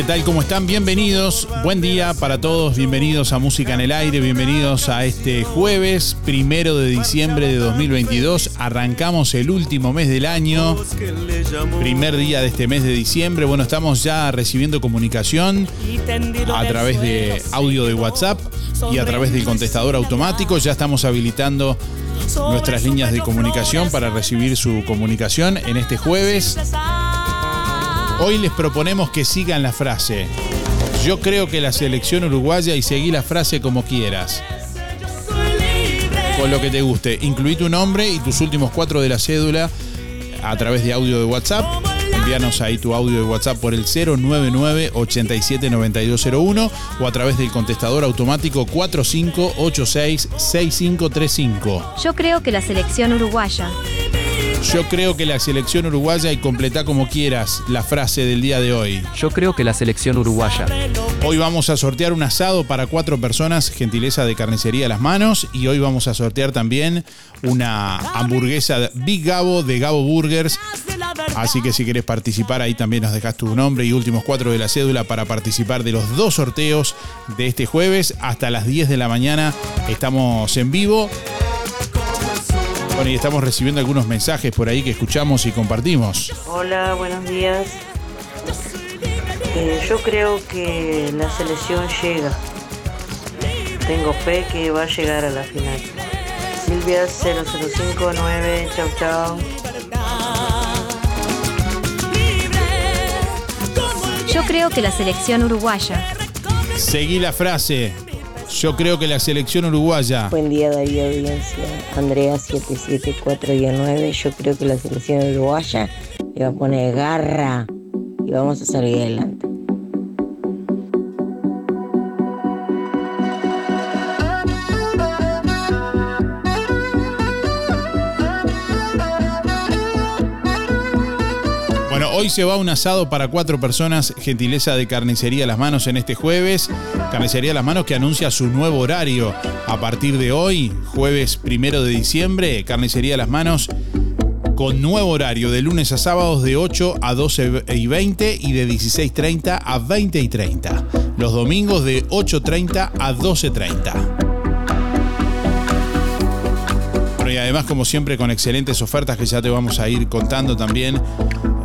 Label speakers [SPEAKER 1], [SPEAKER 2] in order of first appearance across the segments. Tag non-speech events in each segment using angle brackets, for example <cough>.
[SPEAKER 1] ¿Qué tal? ¿Cómo están? Bienvenidos. Buen día para todos. Bienvenidos a Música en el Aire. Bienvenidos a este jueves primero de diciembre de 2022. Arrancamos el último mes del año. Primer día de este mes de diciembre. Bueno, estamos ya recibiendo comunicación a través de audio de WhatsApp y a través del contestador automático. Ya estamos habilitando nuestras líneas de comunicación para recibir su comunicación en este jueves. Hoy les proponemos que sigan la frase. Yo creo que la selección uruguaya y seguí la frase como quieras. Con lo que te guste. Incluí tu nombre y tus últimos cuatro de la cédula a través de audio de WhatsApp. Envíanos ahí tu audio de WhatsApp por el 099 879201 o a través del contestador automático 4586 6535.
[SPEAKER 2] Yo creo que la selección uruguaya.
[SPEAKER 1] Yo creo que la selección uruguaya y completá como quieras la frase del día de hoy.
[SPEAKER 3] Yo creo que la selección uruguaya.
[SPEAKER 1] Hoy vamos a sortear un asado para cuatro personas, gentileza de carnicería a las manos. Y hoy vamos a sortear también una hamburguesa Big Gabo de Gabo Burgers. Así que si querés participar, ahí también nos dejas tu nombre y últimos cuatro de la cédula para participar de los dos sorteos de este jueves. Hasta las 10 de la mañana estamos en vivo. Bueno, y estamos recibiendo algunos mensajes por ahí que escuchamos y compartimos.
[SPEAKER 4] Hola, buenos días. Eh, yo creo que la selección llega. Tengo fe que va a llegar a la final. Silvia 0059, chau chau.
[SPEAKER 2] Yo creo que la selección uruguaya.
[SPEAKER 1] Seguí la frase. Yo creo que la selección uruguaya.
[SPEAKER 5] Buen día Darío Audiencia, Andrea 774-9, yo creo que la selección uruguaya le va a poner garra y vamos a salir adelante.
[SPEAKER 1] Hoy se va un asado para cuatro personas, gentileza de Carnicería Las Manos en este jueves. Carnicería Las Manos que anuncia su nuevo horario a partir de hoy, jueves primero de diciembre. Carnicería Las Manos con nuevo horario de lunes a sábados de 8 a 12 y 20 y de 16.30 a 20 y 30. Los domingos de 8.30 a 12.30. Bueno, y además, como siempre, con excelentes ofertas que ya te vamos a ir contando también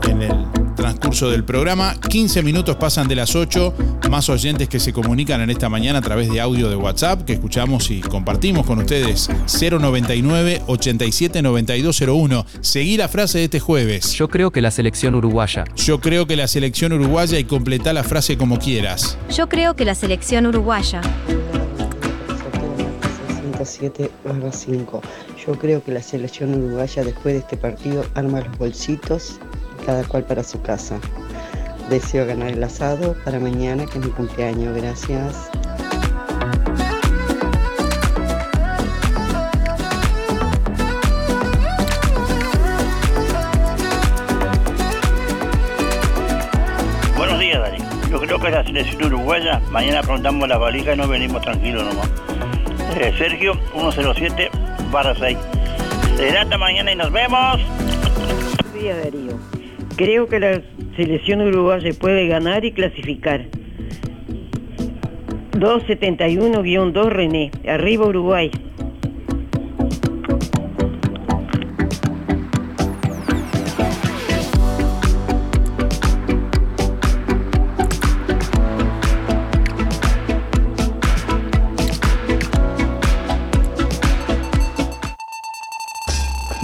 [SPEAKER 1] en el transcurso del programa. 15 minutos pasan de las 8. Más oyentes que se comunican en esta mañana a través de audio de WhatsApp que escuchamos y compartimos con ustedes. 099 87 9201. Seguí la frase de este jueves.
[SPEAKER 3] Yo creo que la selección uruguaya.
[SPEAKER 1] Yo creo que la selección uruguaya y completá la frase como quieras.
[SPEAKER 2] Yo creo que la selección uruguaya.
[SPEAKER 6] 107 5. Yo creo que la selección uruguaya después de este partido arma los bolsitos, cada cual para su casa. Deseo ganar el asado para mañana, que es mi cumpleaños. Gracias.
[SPEAKER 7] Buenos días, Dani. Yo creo que es la selección uruguaya. Mañana afrontamos la valija y nos venimos tranquilos nomás. Eh, Sergio, 107 barra 6. Será hasta mañana y nos vemos.
[SPEAKER 8] Buenos días, Darío. Creo que la selección uruguaya puede ganar y clasificar. 271-2 René. Arriba Uruguay.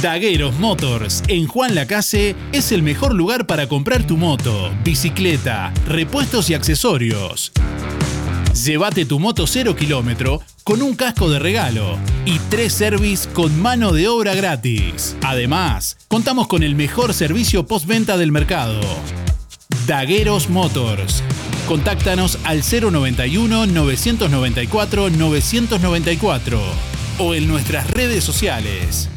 [SPEAKER 9] Dagueros Motors en Juan Lacase es el mejor lugar para comprar tu moto, bicicleta, repuestos y accesorios. Llévate tu moto 0 kilómetro con un casco de regalo y tres service con mano de obra gratis. Además, contamos con el mejor servicio postventa del mercado. Dagueros Motors. Contáctanos al 091 994 994 o en nuestras redes sociales.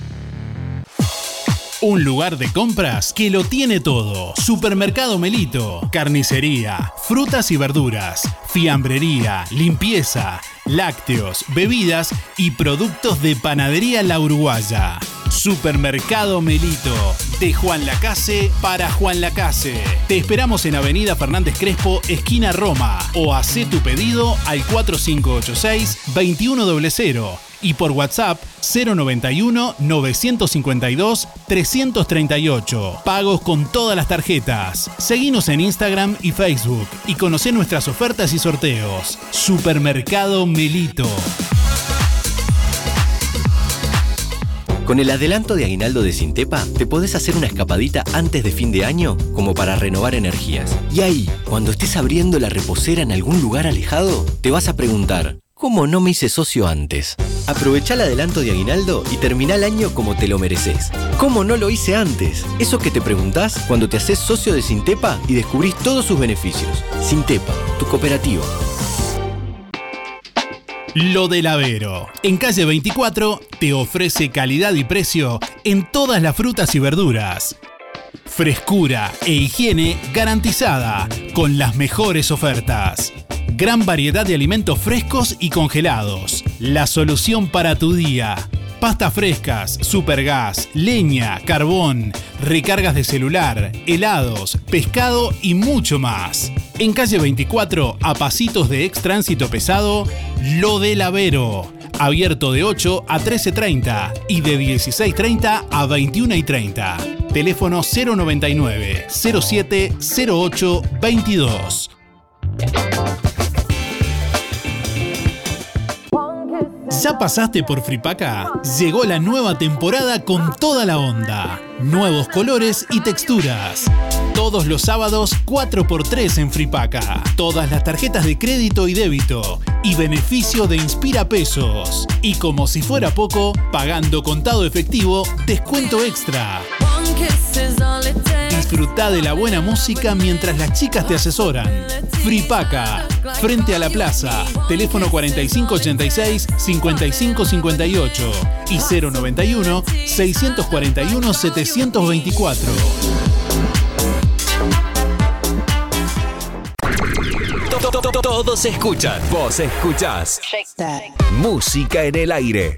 [SPEAKER 9] Un lugar de compras que lo tiene todo. Supermercado Melito, carnicería, frutas y verduras, fiambrería, limpieza, lácteos, bebidas y productos de panadería La Uruguaya. Supermercado Melito, de Juan Lacase para Juan Lacase. Te esperamos en Avenida Fernández Crespo, esquina Roma, o haz tu pedido al 4586-2100 y por WhatsApp 091 952 338. Pagos con todas las tarjetas. Seguinos en Instagram y Facebook y conoce nuestras ofertas y sorteos. Supermercado Melito.
[SPEAKER 10] Con el adelanto de aguinaldo de Sintepa, te podés hacer una escapadita antes de fin de año como para renovar energías. Y ahí, cuando estés abriendo la reposera en algún lugar alejado, te vas a preguntar, ¿cómo no me hice socio antes? Aprovecha el adelanto de aguinaldo y termina el año como te lo mereces. ¿Cómo no lo hice antes? Eso que te preguntás cuando te haces socio de Sintepa y descubrís todos sus beneficios. Sintepa, tu cooperativa.
[SPEAKER 9] Lo del Avero. En calle 24 te ofrece calidad y precio en todas las frutas y verduras. Frescura e higiene garantizada con las mejores ofertas. Gran variedad de alimentos frescos y congelados. La solución para tu día. Pastas frescas, supergas, leña, carbón, recargas de celular, helados, pescado y mucho más. En calle 24, a pasitos de ex tránsito pesado, Lo del Avero. Abierto de 8 a 13.30 y de 16.30 a 21.30. Teléfono 099 07 08 22. ¿Ya pasaste por Fripaca? Llegó la nueva temporada con toda la onda. Nuevos colores y texturas. Todos los sábados 4x3 en Fripaca. Todas las tarjetas de crédito y débito. Y beneficio de Inspira Pesos. Y como si fuera poco, pagando contado efectivo, descuento extra. Disfruta de la buena música mientras las chicas te asesoran. Fripaca, frente a la plaza, teléfono 4586-5558 y 091-641-724.
[SPEAKER 11] Todos escuchan, vos escuchás. Música en el aire.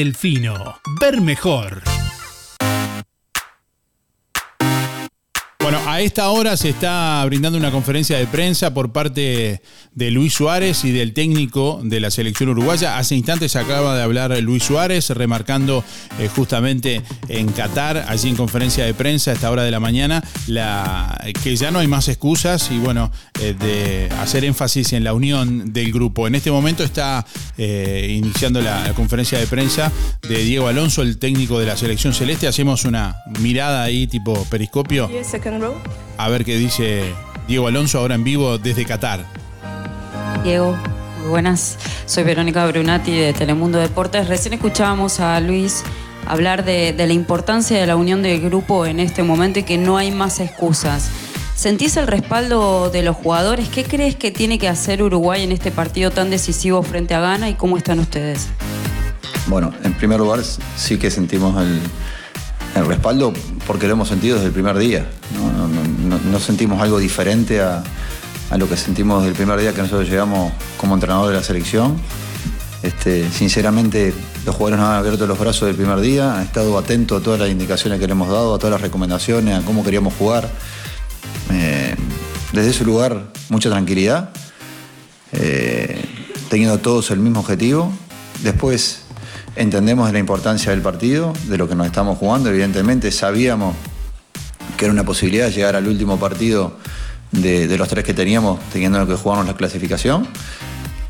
[SPEAKER 9] Delfino. Ver mejor.
[SPEAKER 1] A esta hora se está brindando una conferencia de prensa por parte de Luis Suárez y del técnico de la selección uruguaya. Hace instantes acaba de hablar Luis Suárez, remarcando eh, justamente en Qatar, allí en conferencia de prensa a esta hora de la mañana, que ya no hay más excusas y bueno, eh, de hacer énfasis en la unión del grupo. En este momento está eh, iniciando la, la conferencia de prensa de Diego Alonso, el técnico de la selección celeste. Hacemos una mirada ahí tipo periscopio. A ver qué dice Diego Alonso ahora en vivo desde Qatar.
[SPEAKER 12] Diego, muy buenas. Soy Verónica Brunati de Telemundo Deportes. Recién escuchábamos a Luis hablar de, de la importancia de la unión del grupo en este momento y que no hay más excusas. ¿Sentís el respaldo de los jugadores? ¿Qué crees que tiene que hacer Uruguay en este partido tan decisivo frente a Ghana y cómo están ustedes?
[SPEAKER 13] Bueno, en primer lugar sí que sentimos el, el respaldo porque lo hemos sentido desde el primer día. No, no- sentimos algo diferente a, a lo que sentimos desde el primer día que nosotros llegamos como entrenador de la selección. Este, sinceramente, los jugadores nos han abierto los brazos del primer día, han estado atentos a todas las indicaciones que le hemos dado, a todas las recomendaciones, a cómo queríamos jugar. Eh, desde ese lugar, mucha tranquilidad, eh, teniendo todos el mismo objetivo. Después entendemos de la importancia del partido, de lo que nos estamos jugando. Evidentemente sabíamos que era una posibilidad llegar al último partido de, los tres que teníamos, teniendo que jugarnos la clasificación.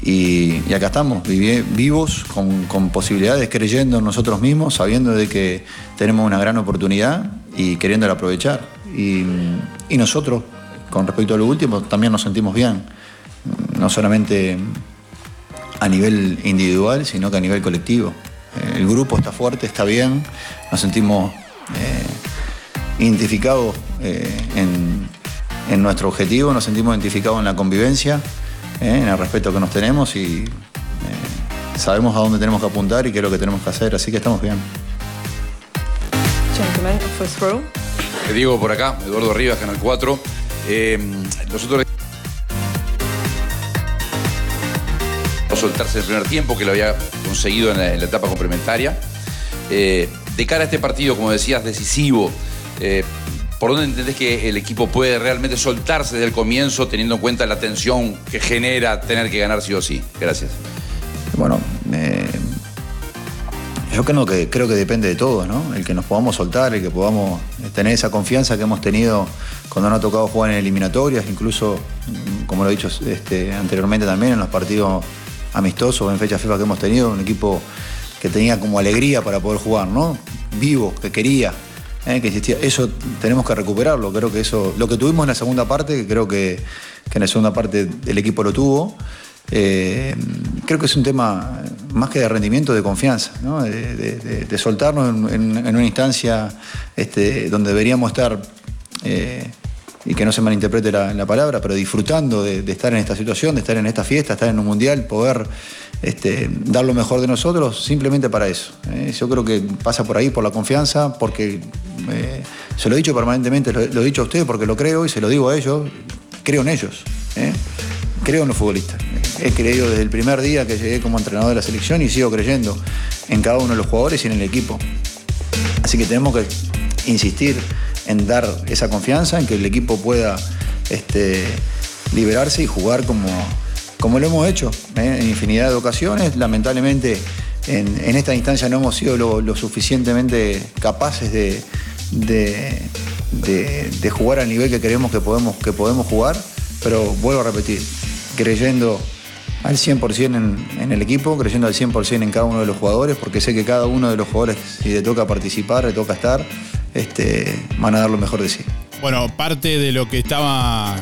[SPEAKER 13] Y, acá estamos, vivos, con, posibilidades, creyendo en nosotros mismos, sabiendo de que tenemos una gran oportunidad y queriéndola aprovechar. Y, nosotros, con respecto a lo último, también nos sentimos bien. No solamente a nivel individual, sino que a nivel colectivo. El grupo está fuerte, está bien, nos sentimos eh, identificados eh, en, en nuestro objetivo, nos sentimos identificados en la convivencia, eh, en el respeto que nos tenemos y eh, sabemos a dónde tenemos que apuntar y qué es lo que tenemos que hacer, así que estamos bien.
[SPEAKER 14] Gentlemen, first row.
[SPEAKER 15] Diego por acá, Eduardo Rivas, Canal 4. Eh, nosotros no soltarse el primer tiempo, que lo había conseguido en la, en la etapa complementaria. Eh, de cara a este partido, como decías, decisivo, eh, ¿por dónde entendés que el equipo puede realmente soltarse desde el comienzo, teniendo en cuenta la tensión que genera tener que ganar sí o sí? Gracias.
[SPEAKER 13] Bueno, eh, yo creo que, creo que depende de todos, ¿no? El que nos podamos soltar, el que podamos tener esa confianza que hemos tenido cuando nos ha tocado jugar en eliminatorias, incluso, mm, como lo he dicho este, anteriormente también, en los partidos amistosos, en fechas FIFA que hemos tenido, un equipo que tenía como alegría para poder jugar, ¿no? Vivo, que quería, ¿eh? que existía. Eso tenemos que recuperarlo. Creo que eso, lo que tuvimos en la segunda parte, que creo que, en la segunda parte el equipo lo tuvo. eh, creo que es un tema más que de rendimiento, de confianza, de, soltarnos en una instancia este, donde deberíamos estar, eh, y que no se malinterprete la, la palabra, pero disfrutando de, estar en esta situación, de estar en esta fiesta, estar en un mundial, poder este, dar lo mejor de nosotros, simplemente para eso. ¿eh? Yo creo que pasa por ahí, por la confianza, porque eh, se lo he dicho permanentemente, lo, lo he dicho a ustedes porque lo creo y se lo digo a ellos, creo en ellos. ¿eh? Creo en los futbolistas. He creído desde el primer día que llegué como entrenador de la selección y sigo creyendo en cada uno de los jugadores y en el equipo. Así que tenemos que insistir en dar esa confianza, en que el equipo pueda este, liberarse y jugar como, como lo hemos hecho ¿eh? en infinidad de ocasiones. Lamentablemente en, esta instancia no hemos sido lo, suficientemente capaces de- de jugar al nivel que creemos que podemos, que podemos jugar, pero vuelvo a repetir, creyendo al 100% en, en el equipo, creyendo al 100% en cada uno de los jugadores, porque sé que cada uno de los jugadores, si le toca participar, le toca estar, este, van a dar lo mejor de sí.
[SPEAKER 1] Bueno, parte de lo que estaba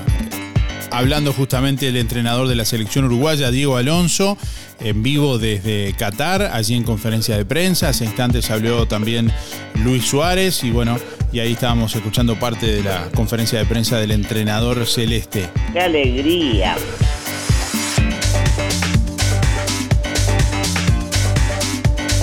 [SPEAKER 1] hablando justamente el entrenador de la selección uruguaya, Diego Alonso, en vivo desde Qatar, allí en conferencia de prensa. Hace instantes habló también Luis Suárez y bueno, y ahí estábamos escuchando parte de la conferencia de prensa del entrenador celeste.
[SPEAKER 4] ¡Qué alegría!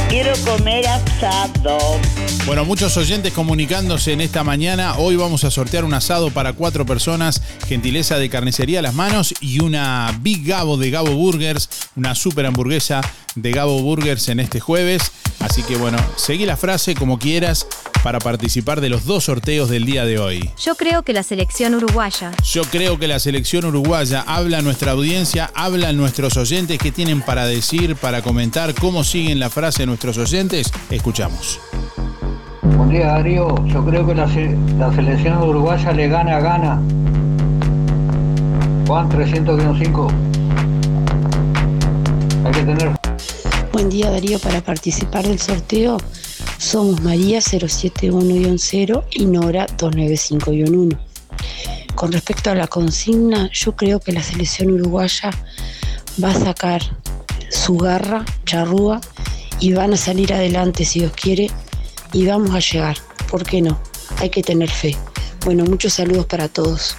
[SPEAKER 4] Quiero comer asado.
[SPEAKER 1] Bueno, muchos oyentes comunicándose en esta mañana. Hoy vamos a sortear un asado para cuatro personas, gentileza de carnicería a las manos y una Big Gabo de Gabo Burgers, una super hamburguesa de Gabo Burgers en este jueves. Así que bueno, seguí la frase como quieras para participar de los dos sorteos del día de hoy.
[SPEAKER 2] Yo creo que la selección uruguaya.
[SPEAKER 1] Yo creo que la selección uruguaya habla a nuestra audiencia, habla a nuestros oyentes que tienen para decir, para comentar cómo siguen la frase nuestros oyentes. Escuchamos.
[SPEAKER 16] Buen día Darío, yo creo que la, se- la selección uruguaya le gana, gana. Juan 300-5. Hay que tener
[SPEAKER 17] Buen día Darío, para participar del sorteo somos María 071-0 y Nora 295-1. Con respecto a la consigna, yo creo que la selección uruguaya va a sacar su garra, charrúa, y van a salir adelante si Dios quiere y vamos a llegar. ¿Por qué no? Hay que tener fe. Bueno, muchos saludos para todos.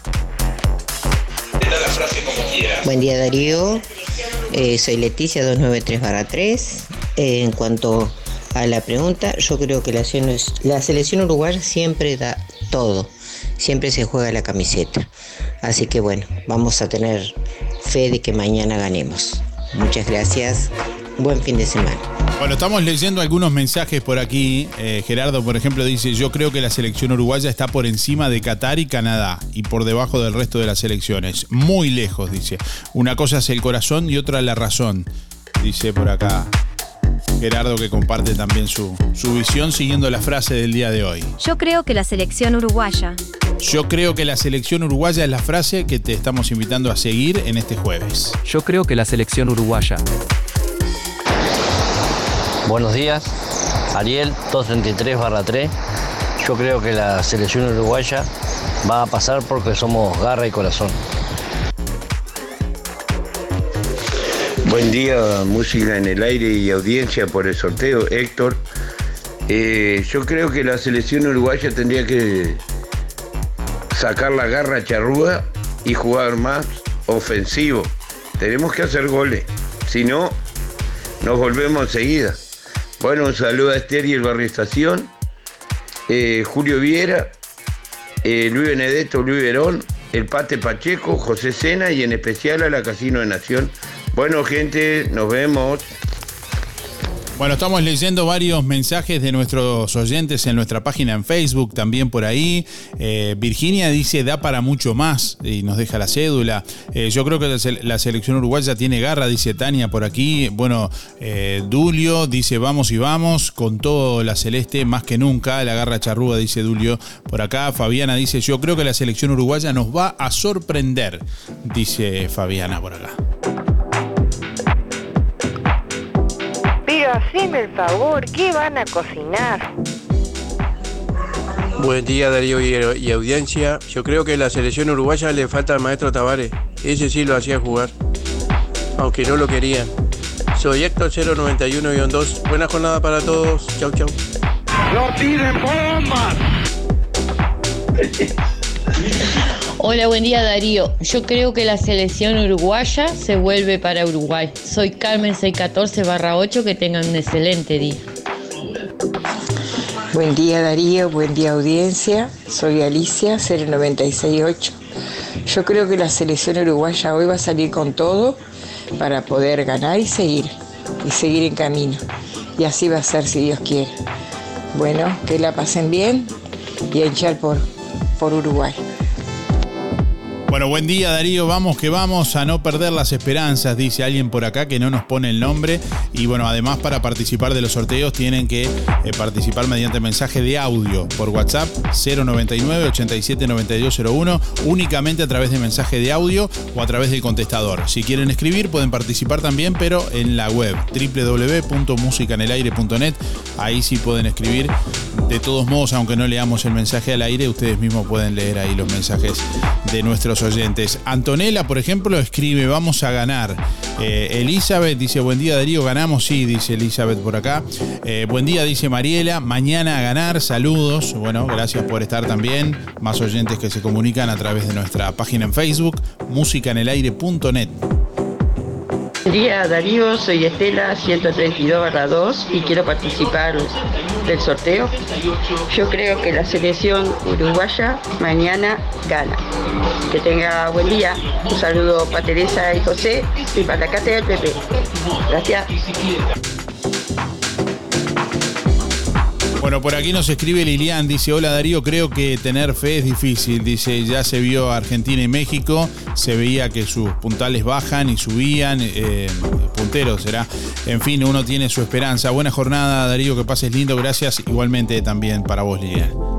[SPEAKER 18] Buen día Darío, Eh, soy Leticia 293. Eh, en cuanto a la pregunta, yo creo que la, la selección uruguaya siempre da todo, siempre se juega la camiseta. Así que bueno, vamos a tener fe de que mañana ganemos. Muchas gracias, buen fin de semana.
[SPEAKER 1] Bueno, estamos leyendo algunos mensajes por aquí. Eh, Gerardo, por ejemplo, dice, yo creo que la selección uruguaya está por encima de Qatar y Canadá y por debajo del resto de las selecciones. Muy lejos, dice. Una cosa es el corazón y otra la razón, dice por acá. Gerardo que comparte también su, su visión siguiendo la frase del día de hoy.
[SPEAKER 2] Yo creo que la selección uruguaya.
[SPEAKER 1] Yo creo que la selección uruguaya es la frase que te estamos invitando a seguir en este jueves.
[SPEAKER 3] Yo creo que la selección uruguaya.
[SPEAKER 19] Buenos días, Ariel 233 3. Yo creo que la selección uruguaya va a pasar porque somos garra y corazón.
[SPEAKER 20] Buen día, música en el aire y audiencia por el sorteo, Héctor. Eh, yo creo que la selección uruguaya tendría que sacar la garra charrúa y jugar más ofensivo. Tenemos que hacer goles, si no, nos volvemos enseguida. Bueno, un saludo a Esther y el Barrio Estación, eh, Julio Viera, eh, Luis Benedetto, Luis Verón, el Pate Pacheco, José Sena y en especial a la Casino de Nación. Bueno, gente, nos vemos.
[SPEAKER 1] Bueno, estamos leyendo varios mensajes de nuestros oyentes en nuestra página en Facebook, también por ahí. Eh, Virginia dice, da para mucho más y nos deja la cédula. Eh, yo creo que la, se- la selección uruguaya tiene garra, dice Tania por aquí. Bueno, eh, Dulio dice, vamos y vamos, con todo la celeste más que nunca. La garra charrúa, dice Dulio por acá. Fabiana dice, yo creo que la selección uruguaya nos va a sorprender, dice Fabiana por acá.
[SPEAKER 21] Haceme el favor, ¿qué van a cocinar?
[SPEAKER 22] Buen día Darío y, y audiencia. Yo creo que la selección uruguaya le falta al maestro Tavares. Ese sí lo hacía jugar. Aunque no lo querían. Soy Héctor 091-2. Buena jornada para todos. Chau, chau.
[SPEAKER 21] ¡No tiren bombas!
[SPEAKER 5] Hola, buen día Darío. Yo creo que la selección uruguaya se vuelve para Uruguay. Soy Carmen 614-8. Que tengan un excelente día.
[SPEAKER 23] Buen día Darío, buen día audiencia. Soy Alicia 0968. Yo creo que la selección uruguaya hoy va a salir con todo para poder ganar y seguir, y seguir en camino. Y así va a ser si Dios quiere. Bueno, que la pasen bien y a hinchar por, por Uruguay.
[SPEAKER 1] Bueno, buen día Darío, vamos que vamos a no perder las esperanzas, dice alguien por acá que no nos pone el nombre. Y bueno, además para participar de los sorteos tienen que eh, participar mediante mensaje de audio por WhatsApp 099 87 9201, únicamente a través de mensaje de audio o a través del contestador. Si quieren escribir pueden participar también, pero en la web www.musicanelaire.net, ahí sí pueden escribir. De todos modos, aunque no leamos el mensaje al aire, ustedes mismos pueden leer ahí los mensajes de nuestros oyentes. Antonella, por ejemplo, escribe, vamos a ganar. Eh, Elizabeth dice, buen día Darío, ganamos, sí, dice Elizabeth por acá. Eh, buen día, dice Mariela, mañana a ganar, saludos. Bueno, gracias por estar también. Más oyentes que se comunican a través de nuestra página en Facebook, musicanelaire.net.
[SPEAKER 24] Día Darío, soy Estela 132 2 y quiero participar del sorteo. Yo creo que la selección uruguaya mañana gana. Que tenga buen día. Un saludo para Teresa y José y para la casa del Pepe. Gracias.
[SPEAKER 1] Bueno, por aquí nos escribe Lilian, dice, hola Darío, creo que tener fe es difícil, dice, ya se vio Argentina y México, se veía que sus puntales bajan y subían, eh, punteros será, en fin, uno tiene su esperanza. Buena jornada Darío, que pases lindo, gracias igualmente también para vos Lilian.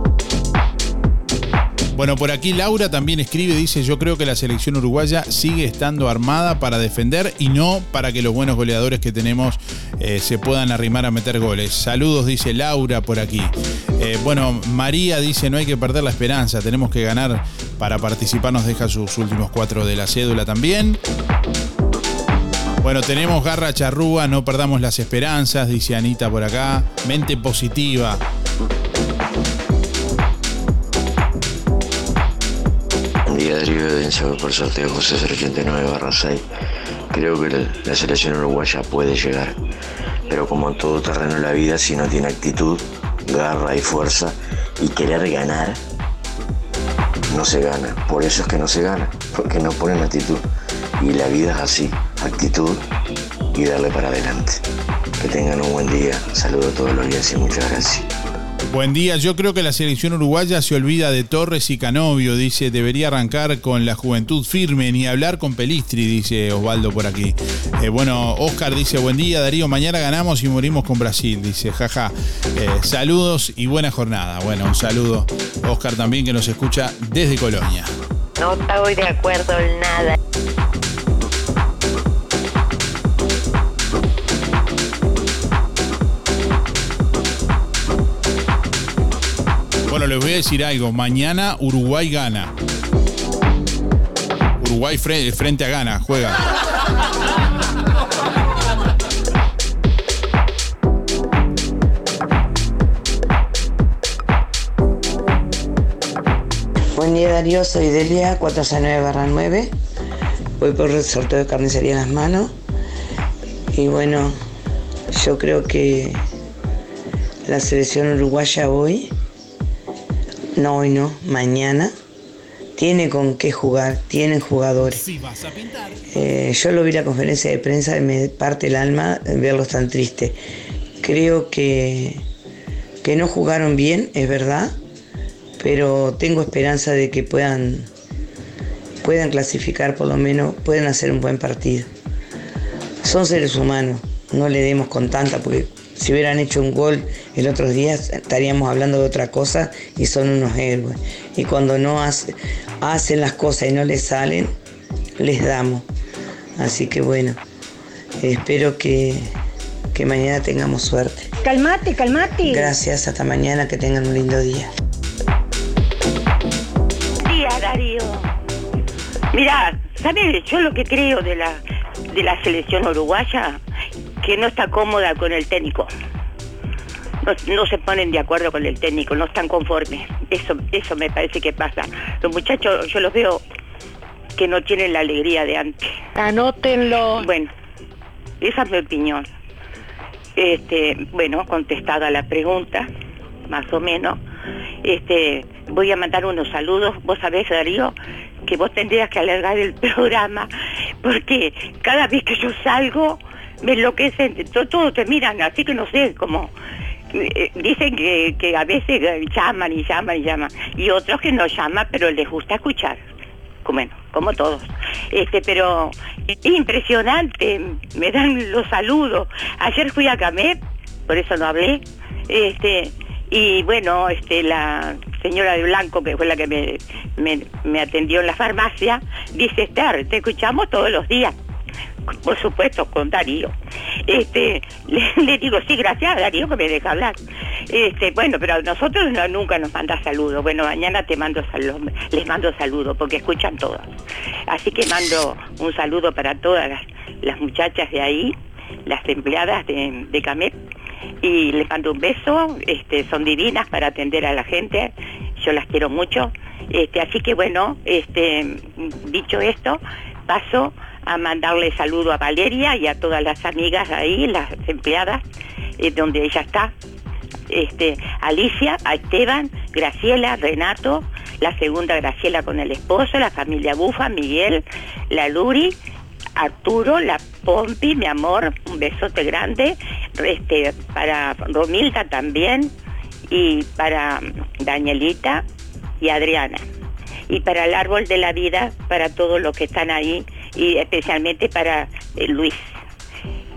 [SPEAKER 1] Bueno, por aquí Laura también escribe, dice, yo creo que la selección uruguaya sigue estando armada para defender y no para que los buenos goleadores que tenemos eh, se puedan arrimar a meter goles. Saludos, dice Laura por aquí. Eh, bueno, María dice, no hay que perder la esperanza, tenemos que ganar para participar, nos deja sus últimos cuatro de la cédula también. Bueno, tenemos garra charrúa, no perdamos las esperanzas, dice Anita por acá. Mente positiva.
[SPEAKER 25] Darío Evidencia por sorteo José 089 barra 6. Creo que la, selección uruguaya puede llegar, pero como en todo terreno en la vida, si no tiene actitud, garra y fuerza y querer ganar, no se gana. Por eso es que no se gana, porque no ponen actitud. Y la vida es así, actitud y darle para adelante. Que tengan un buen día. Saludo a todos los días y muchas gracias.
[SPEAKER 1] Buen día, yo creo que la selección uruguaya se olvida de Torres y Canovio, dice, debería arrancar con la juventud firme, ni hablar con Pelistri, dice Osvaldo por aquí. Eh, bueno, Oscar dice, buen día Darío, mañana ganamos y morimos con Brasil, dice, jaja. Eh, saludos y buena jornada. Bueno, un saludo, Oscar también que nos escucha desde Colonia.
[SPEAKER 26] No estoy de acuerdo en nada.
[SPEAKER 1] Les voy a decir algo, mañana Uruguay gana. Uruguay fre- frente a Gana, juega.
[SPEAKER 27] Buen día Darío, soy Delia 469 9. Voy por el sorteo de carnicería en las manos. Y bueno, yo creo que la selección uruguaya hoy, no hoy no, mañana, tiene con qué jugar, tienen jugadores. Eh, yo lo vi la conferencia de prensa y me parte el alma verlos tan tristes. Creo que, que no jugaron bien, es verdad, pero tengo esperanza de que puedan, puedan clasificar por lo menos, puedan hacer un buen partido. Son seres humanos, no le demos con tanta, porque si hubieran hecho un gol el otro día estaríamos hablando de otra cosa y son unos héroes. Y cuando no hace- hacen las cosas y no les salen, les damos. Así que bueno, espero que, que mañana tengamos suerte.
[SPEAKER 26] Calmate, calmate.
[SPEAKER 27] Gracias, hasta mañana, que tengan un lindo día.
[SPEAKER 26] día, Darío. Mira, ¿sabes? Yo lo que creo de la, de la selección uruguaya, que no está cómoda con el técnico. No, no se ponen de acuerdo con el técnico, no están conformes. Eso, eso me parece que pasa. Los muchachos, yo los veo que no tienen la alegría de antes. Anótenlo. Bueno, esa es mi opinión. Este, bueno, contestada la pregunta, más o menos. Este, voy a mandar unos saludos. Vos sabés, Darío, que vos tendrías que alargar el <laughs> programa, porque cada vez que yo salgo, me enloquecen, to- todos te miran, así que no sé cómo. eh, Dicen que, que a veces eh, llaman y llaman y llaman, y otros que no llaman, pero les gusta escuchar. Bueno, como todos. Este, pero es impresionante, me dan los saludos. Ayer fui a Camé, por eso no hablé. Este, y bueno, este, la señora de Blanco, que fue la que me, me, me atendió en la farmacia, dice, Esther, te escuchamos todos los días por supuesto, con Darío. Este, <laughs> le, digo, sí, gracias a Darío que me deja hablar. Este, bueno, pero a nosotros nunca nos manda saludos. Bueno, mañana te mando saludos, les mando saludos porque escuchan todas. Así que mando un saludo para todas las, muchachas de ahí, las empleadas de, de Camep, y les mando un beso, este, son divinas para atender a la gente, yo las quiero mucho. Este, así que bueno, este, dicho esto, paso a mandarle saludo a Valeria y a todas las amigas ahí, las empleadas, eh, donde ella está. Este, Alicia, a Esteban, Graciela, Renato, la segunda Graciela con el esposo, la familia Bufa, Miguel, la Luri, Arturo, la Pompi, mi amor, un besote grande, este, para Romilda también, y para Danielita y Adriana. Y para el árbol de la vida, para todos los que están ahí y especialmente para eh, Luis.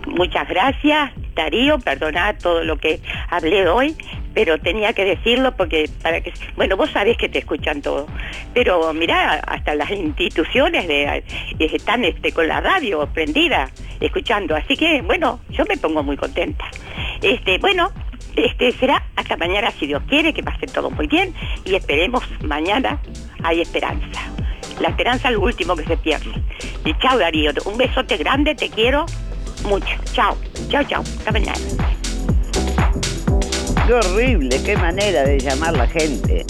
[SPEAKER 26] Muchas gracias, Darío, perdona todo lo que hablé hoy, pero tenía que decirlo porque para que bueno, vos sabés que te escuchan todo, pero mira, hasta las instituciones eh, están este con la radio prendida escuchando, así que bueno, yo me pongo muy contenta. Este, bueno, este será hasta mañana si Dios quiere que pase todo muy bien y esperemos mañana hay esperanza. La esperanza es lo último que se pierde. Y chao Darío, un besote grande, te quiero mucho. Chao, chao, chao. Hasta mañana.
[SPEAKER 14] Qué horrible, qué manera de llamar la gente.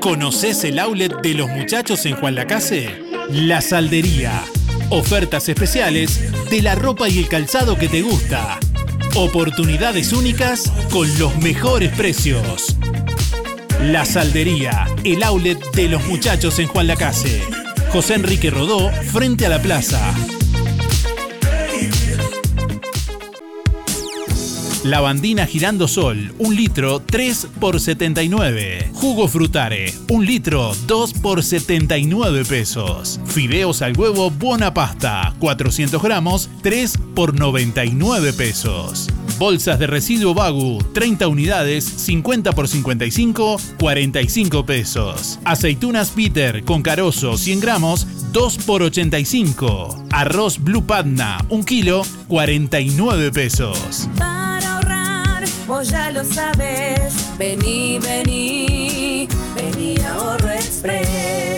[SPEAKER 9] ¿Conoces el outlet de los muchachos en Juan Lacase? La Saldería. Ofertas especiales de la ropa y el calzado que te gusta. Oportunidades únicas con los mejores precios. La Saldería, el outlet de los muchachos en Juan Lacase. José Enrique Rodó, frente a la plaza. Lavandina Girando Sol, un litro, 3 por 79. Jugo Frutare, un litro, 2 por 79 pesos. Fideos al huevo Buona Pasta, 400 gramos, 3 por 99 pesos. Bolsas de residuo Bagu, 30 unidades, 50 por 55, 45 pesos. Aceitunas Peter con carozo, 100 gramos, 2 por 85. Arroz Blue Padna, 1 kilo, 49 pesos.
[SPEAKER 28] Para ahorrar, vos ya lo sabes. Vení, vení, vení Ahorro Express.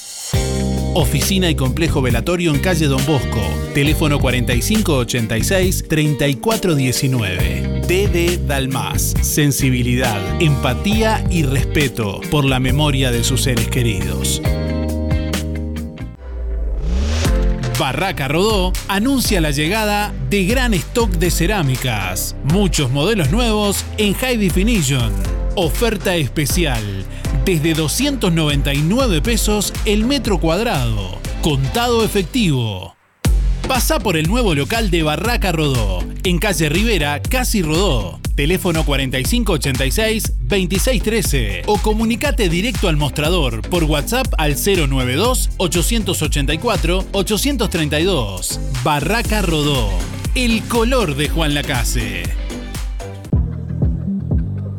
[SPEAKER 9] Oficina y complejo velatorio en calle Don Bosco. Teléfono 4586-3419. DD Dalmas. Sensibilidad, empatía y respeto por la memoria de sus seres queridos. Barraca Rodó anuncia la llegada de gran stock de cerámicas. Muchos modelos nuevos en High Definition. Oferta especial desde 299 pesos el metro cuadrado. Contado efectivo. Pasa por el nuevo local de Barraca Rodó, en calle Rivera, Casi Rodó. Teléfono 4586-2613 o comunicate directo al mostrador por WhatsApp al 092-884-832. Barraca Rodó, el color de Juan Lacase.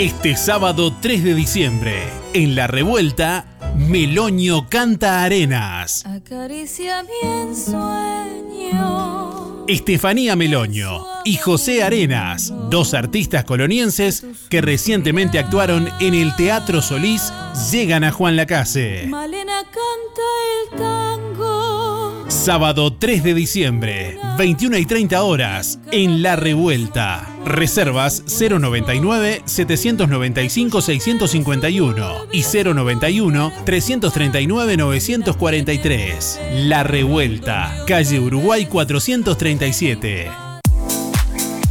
[SPEAKER 9] Este sábado 3 de diciembre, en La Revuelta, Meloño canta Arenas.
[SPEAKER 28] Acaricia mi ensueño.
[SPEAKER 9] Estefanía Meloño y José Arenas, dos artistas colonienses que recientemente actuaron en el Teatro Solís, llegan a Juan Lacase.
[SPEAKER 28] Malena canta el tango.
[SPEAKER 9] Sábado 3 de diciembre, 21 y 30 horas, en La Revuelta. Reservas 099-795-651 y 091-339-943. La Revuelta, calle Uruguay 437.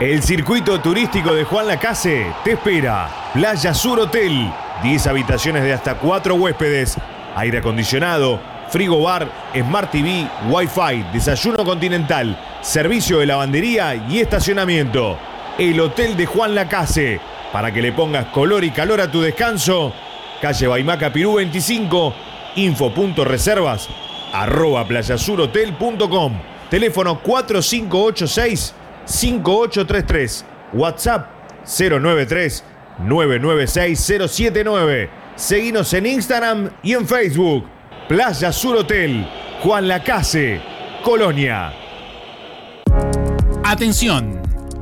[SPEAKER 29] El circuito turístico de Juan Lacase te espera. Playa Sur Hotel, 10 habitaciones de hasta 4 huéspedes, aire acondicionado, frigo bar, Smart TV, Wi-Fi, desayuno continental, servicio de lavandería y estacionamiento. El Hotel de Juan Lacase, para que le pongas color y calor a tu descanso. Calle Baimaca Pirú 25, info.reservas, arroba playasurhotel.com. Teléfono 4586 5833. WhatsApp 093 996 079. Seguinos en Instagram y en Facebook. Playa Sur Hotel, Juan Lacase, Colonia.
[SPEAKER 9] Atención.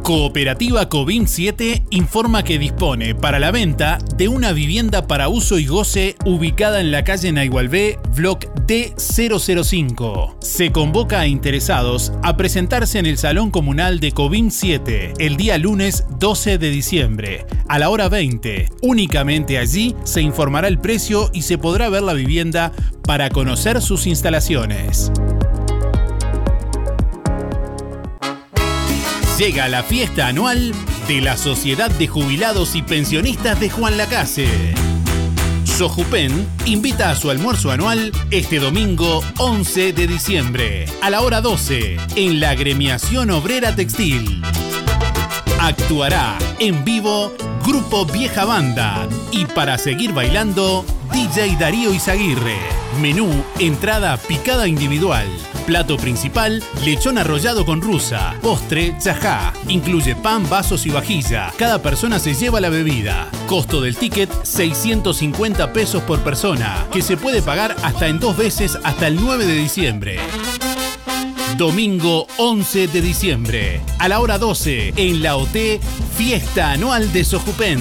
[SPEAKER 9] Cooperativa Covin 7 informa que dispone para la venta de una vivienda para uso y goce ubicada en la calle Naigualbé, Block D005. Se convoca a interesados a presentarse en el Salón Comunal de Covin 7 el día lunes 12 de diciembre a la hora 20. Únicamente allí se informará el precio y se podrá ver la vivienda para conocer sus instalaciones. Llega la fiesta anual de la Sociedad de Jubilados y Pensionistas de Juan Lacase. Sojupen invita a su almuerzo anual este domingo 11 de diciembre a la hora 12 en la Gremiación Obrera Textil. Actuará en vivo Grupo Vieja Banda y para seguir bailando DJ Darío Izaguirre. Menú, entrada picada individual. Plato principal, lechón arrollado con rusa. Postre, chajá. Incluye pan, vasos y vajilla. Cada persona se lleva la bebida. Costo del ticket, 650 pesos por persona, que se puede pagar hasta en dos veces hasta el 9 de diciembre. Domingo 11 de diciembre, a la hora 12, en la OT, Fiesta Anual de Sojupen.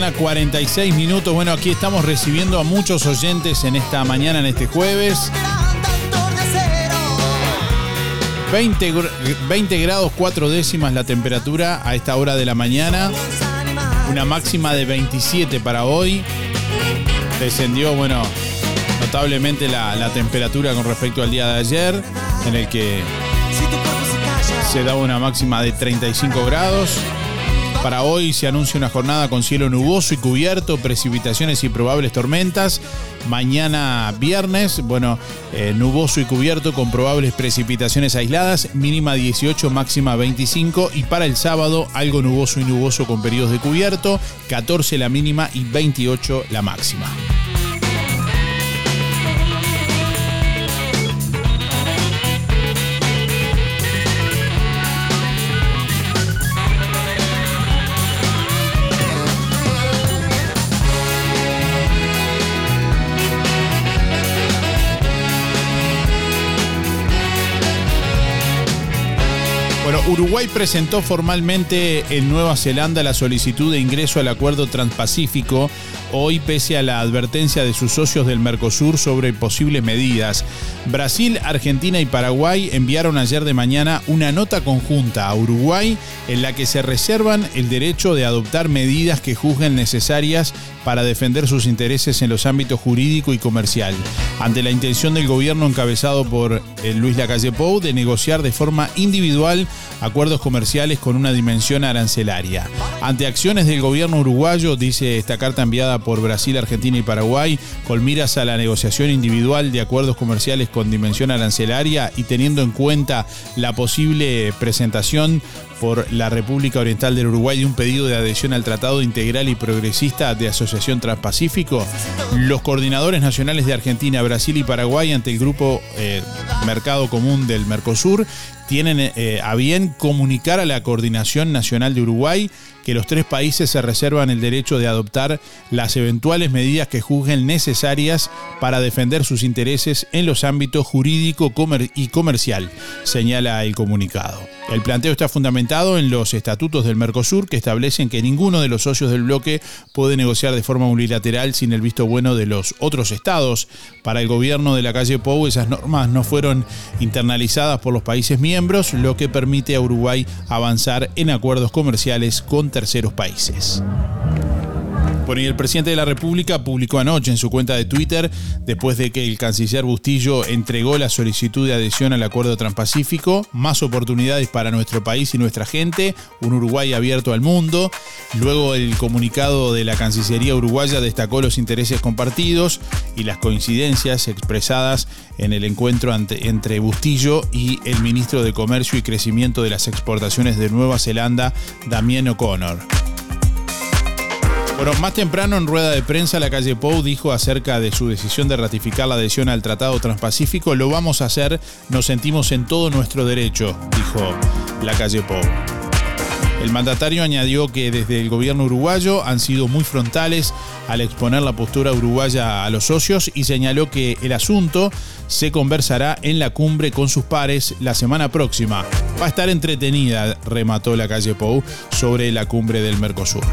[SPEAKER 1] Mañana, 46 minutos. Bueno, aquí estamos recibiendo a muchos oyentes en esta mañana, en este jueves. 20, gr- 20 grados 4 décimas la temperatura a esta hora de la mañana. Una máxima de 27 para hoy. Descendió, bueno, notablemente la, la temperatura con respecto al día de ayer, en el que se daba una máxima de 35 grados. Para hoy se anuncia una jornada con cielo nuboso y cubierto, precipitaciones y probables tormentas. Mañana viernes, bueno, eh, nuboso y cubierto con probables precipitaciones aisladas, mínima 18, máxima 25. Y para el sábado, algo nuboso y nuboso con periodos de cubierto, 14 la mínima y 28 la máxima. Uruguay presentó formalmente en Nueva Zelanda la solicitud de ingreso al acuerdo transpacífico, hoy pese a la advertencia de sus socios del Mercosur sobre posibles medidas. Brasil, Argentina y Paraguay enviaron ayer de mañana una nota conjunta a Uruguay en la que se reservan el derecho de adoptar medidas que juzguen necesarias para defender sus intereses en los ámbitos jurídico y comercial, ante la intención del gobierno encabezado por eh, Luis Lacalle Pou de negociar de forma individual acuerdos comerciales con una dimensión arancelaria. Ante acciones del gobierno uruguayo, dice esta carta enviada por Brasil, Argentina y Paraguay, con miras a la negociación individual de acuerdos comerciales con dimensión arancelaria y teniendo en cuenta la posible presentación por la República Oriental del Uruguay de un pedido de adhesión al Tratado Integral y Progresista de Asociación Transpacífico, los coordinadores nacionales de Argentina, Brasil y Paraguay ante el Grupo eh, Mercado Común del Mercosur tienen eh, a bien comunicar a la Coordinación Nacional de Uruguay que los tres países se reservan el derecho de adoptar las eventuales medidas que juzguen necesarias para defender sus intereses en los ámbitos jurídico y comercial, señala el comunicado. El planteo está fundamentado en los estatutos del Mercosur que establecen que ninguno de los socios del bloque puede negociar de forma unilateral sin el visto bueno de los otros estados. Para el gobierno de la calle Pou esas normas no fueron internalizadas por los países miembros, lo que permite a Uruguay avanzar en acuerdos comerciales con terceros países. Bueno, y el presidente de la República publicó anoche en su cuenta de Twitter, después de que el canciller Bustillo entregó la solicitud de adhesión al Acuerdo Transpacífico, más oportunidades para nuestro país y nuestra gente, un Uruguay abierto al mundo. Luego el comunicado de la Cancillería uruguaya destacó los intereses compartidos y las coincidencias expresadas en el encuentro entre Bustillo y el ministro de Comercio y Crecimiento de las Exportaciones de Nueva Zelanda, Damien O'Connor. Bueno, más temprano en rueda de prensa la calle Pou dijo acerca de su decisión de ratificar la adhesión al Tratado Transpacífico, lo vamos a hacer, nos sentimos en todo nuestro derecho, dijo la calle Pou. El mandatario añadió que desde el gobierno uruguayo han sido muy frontales al exponer la postura uruguaya a los socios y señaló que el asunto se conversará en la cumbre con sus pares la semana próxima. Va a estar entretenida, remató la calle Pou sobre la cumbre del Mercosur.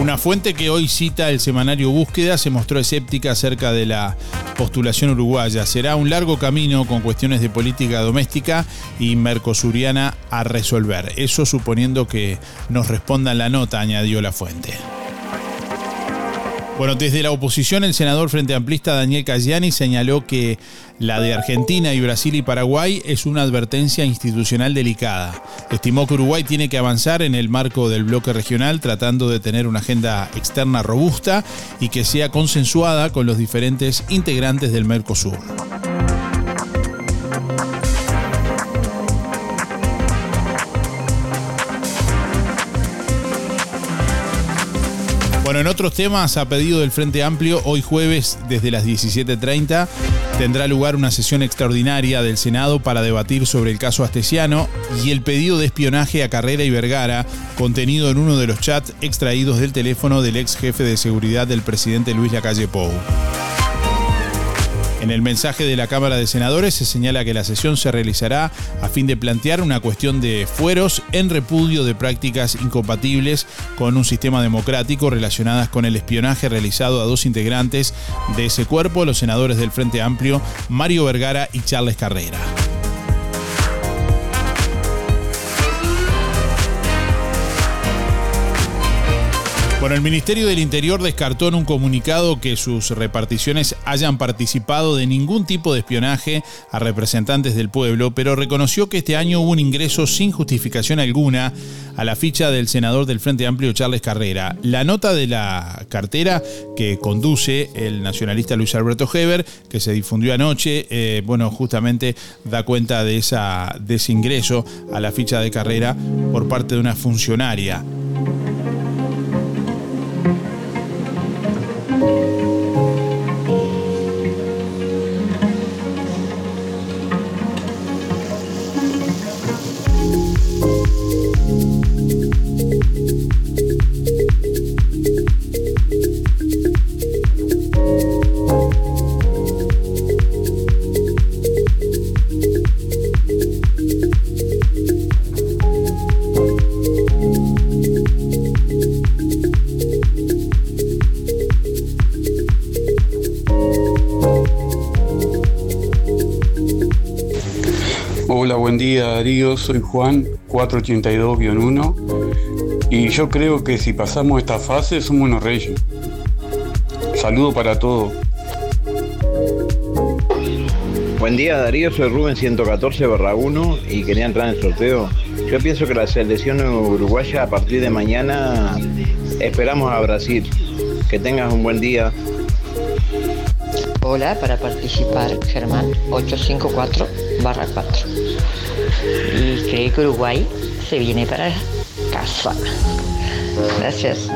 [SPEAKER 1] Una fuente que hoy cita el semanario Búsqueda se mostró escéptica acerca de la postulación uruguaya. Será un largo camino con cuestiones de política doméstica y mercosuriana a resolver. Eso suponiendo que nos respondan la nota, añadió la fuente. Bueno, desde la oposición, el senador Frente Amplista Daniel Cayani señaló que la de Argentina y Brasil y Paraguay es una advertencia institucional delicada. Estimó que Uruguay tiene que avanzar en el marco del bloque regional tratando de tener una agenda externa robusta y que sea consensuada con los diferentes integrantes del Mercosur. Otros temas, a pedido del Frente Amplio, hoy jueves desde las 17.30 tendrá lugar una sesión extraordinaria del Senado para debatir sobre el caso Astesiano y el pedido de espionaje a Carrera y Vergara, contenido en uno de los chats extraídos del teléfono del ex jefe de seguridad del presidente Luis Lacalle Pou. En el mensaje de la Cámara de Senadores se señala que la sesión se realizará a fin de plantear una cuestión de fueros en repudio de prácticas incompatibles con un sistema democrático relacionadas con el espionaje realizado a dos integrantes de ese cuerpo, los senadores del Frente Amplio, Mario Vergara y Charles Carrera. Bueno, el Ministerio del Interior descartó en un comunicado que sus reparticiones hayan participado de ningún tipo de espionaje a representantes del pueblo, pero reconoció que este año hubo un ingreso sin justificación alguna a la ficha del senador del Frente Amplio Charles Carrera. La nota de la cartera que conduce el nacionalista Luis Alberto Heber, que se difundió anoche, eh, bueno, justamente da cuenta de, esa, de ese ingreso a la ficha de carrera por parte de una funcionaria.
[SPEAKER 30] Soy Juan 482-1 y yo creo que si pasamos esta fase somos unos reyes. Saludo para todos.
[SPEAKER 31] Buen día Darío, soy Rubén 114 1 y quería entrar en el sorteo. Yo pienso que la selección uruguaya a partir de mañana esperamos a Brasil. Que tengas un buen día.
[SPEAKER 32] Hola, para participar, Germán 854 barra 4. Y creo que Uruguay se viene para casa. Gracias.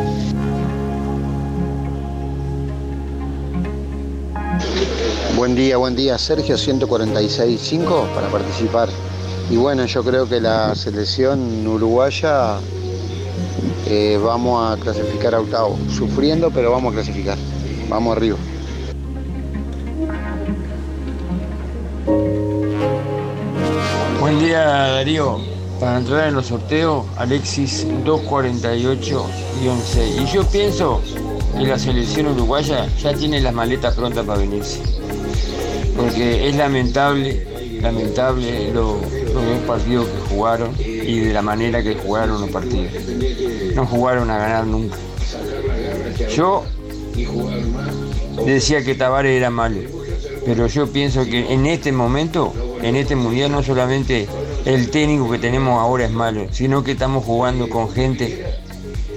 [SPEAKER 33] Buen día, buen día. Sergio 146.5 para participar. Y bueno, yo creo que la selección uruguaya eh, vamos a clasificar a octavo. Sufriendo, pero vamos a clasificar. Vamos arriba.
[SPEAKER 34] Darío, para entrar en los sorteos, Alexis 248-6. Y yo pienso que la selección uruguaya ya tiene las maletas prontas para venirse. Porque es lamentable, lamentable lo- los dos partidos que jugaron y de la manera que jugaron los partidos. No jugaron a ganar nunca. Yo decía que Tavares era malo, pero yo pienso que en este momento, en este mundial, no solamente el técnico que tenemos ahora es malo, sino que estamos jugando con gente,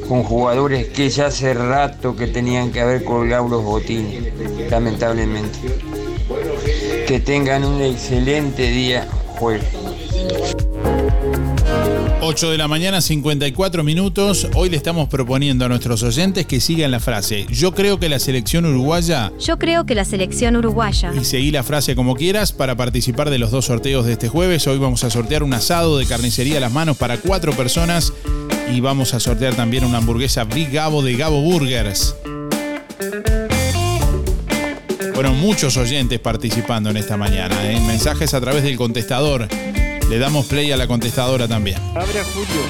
[SPEAKER 34] con jugadores que ya hace rato que tenían que haber colgado los botines, lamentablemente. Que tengan un excelente día, jueves.
[SPEAKER 1] 8 de la mañana, 54 minutos. Hoy le estamos proponiendo a nuestros oyentes que sigan la frase. Yo creo que la selección uruguaya.
[SPEAKER 2] Yo creo que la selección uruguaya.
[SPEAKER 1] Y seguí la frase como quieras para participar de los dos sorteos de este jueves. Hoy vamos a sortear un asado de carnicería a las manos para cuatro personas. Y vamos a sortear también una hamburguesa Big Gabo de Gabo Burgers. Fueron muchos oyentes participando en esta mañana. ¿eh? Mensajes a través del contestador. Le damos play a la contestadora también.
[SPEAKER 35] Abra Julio,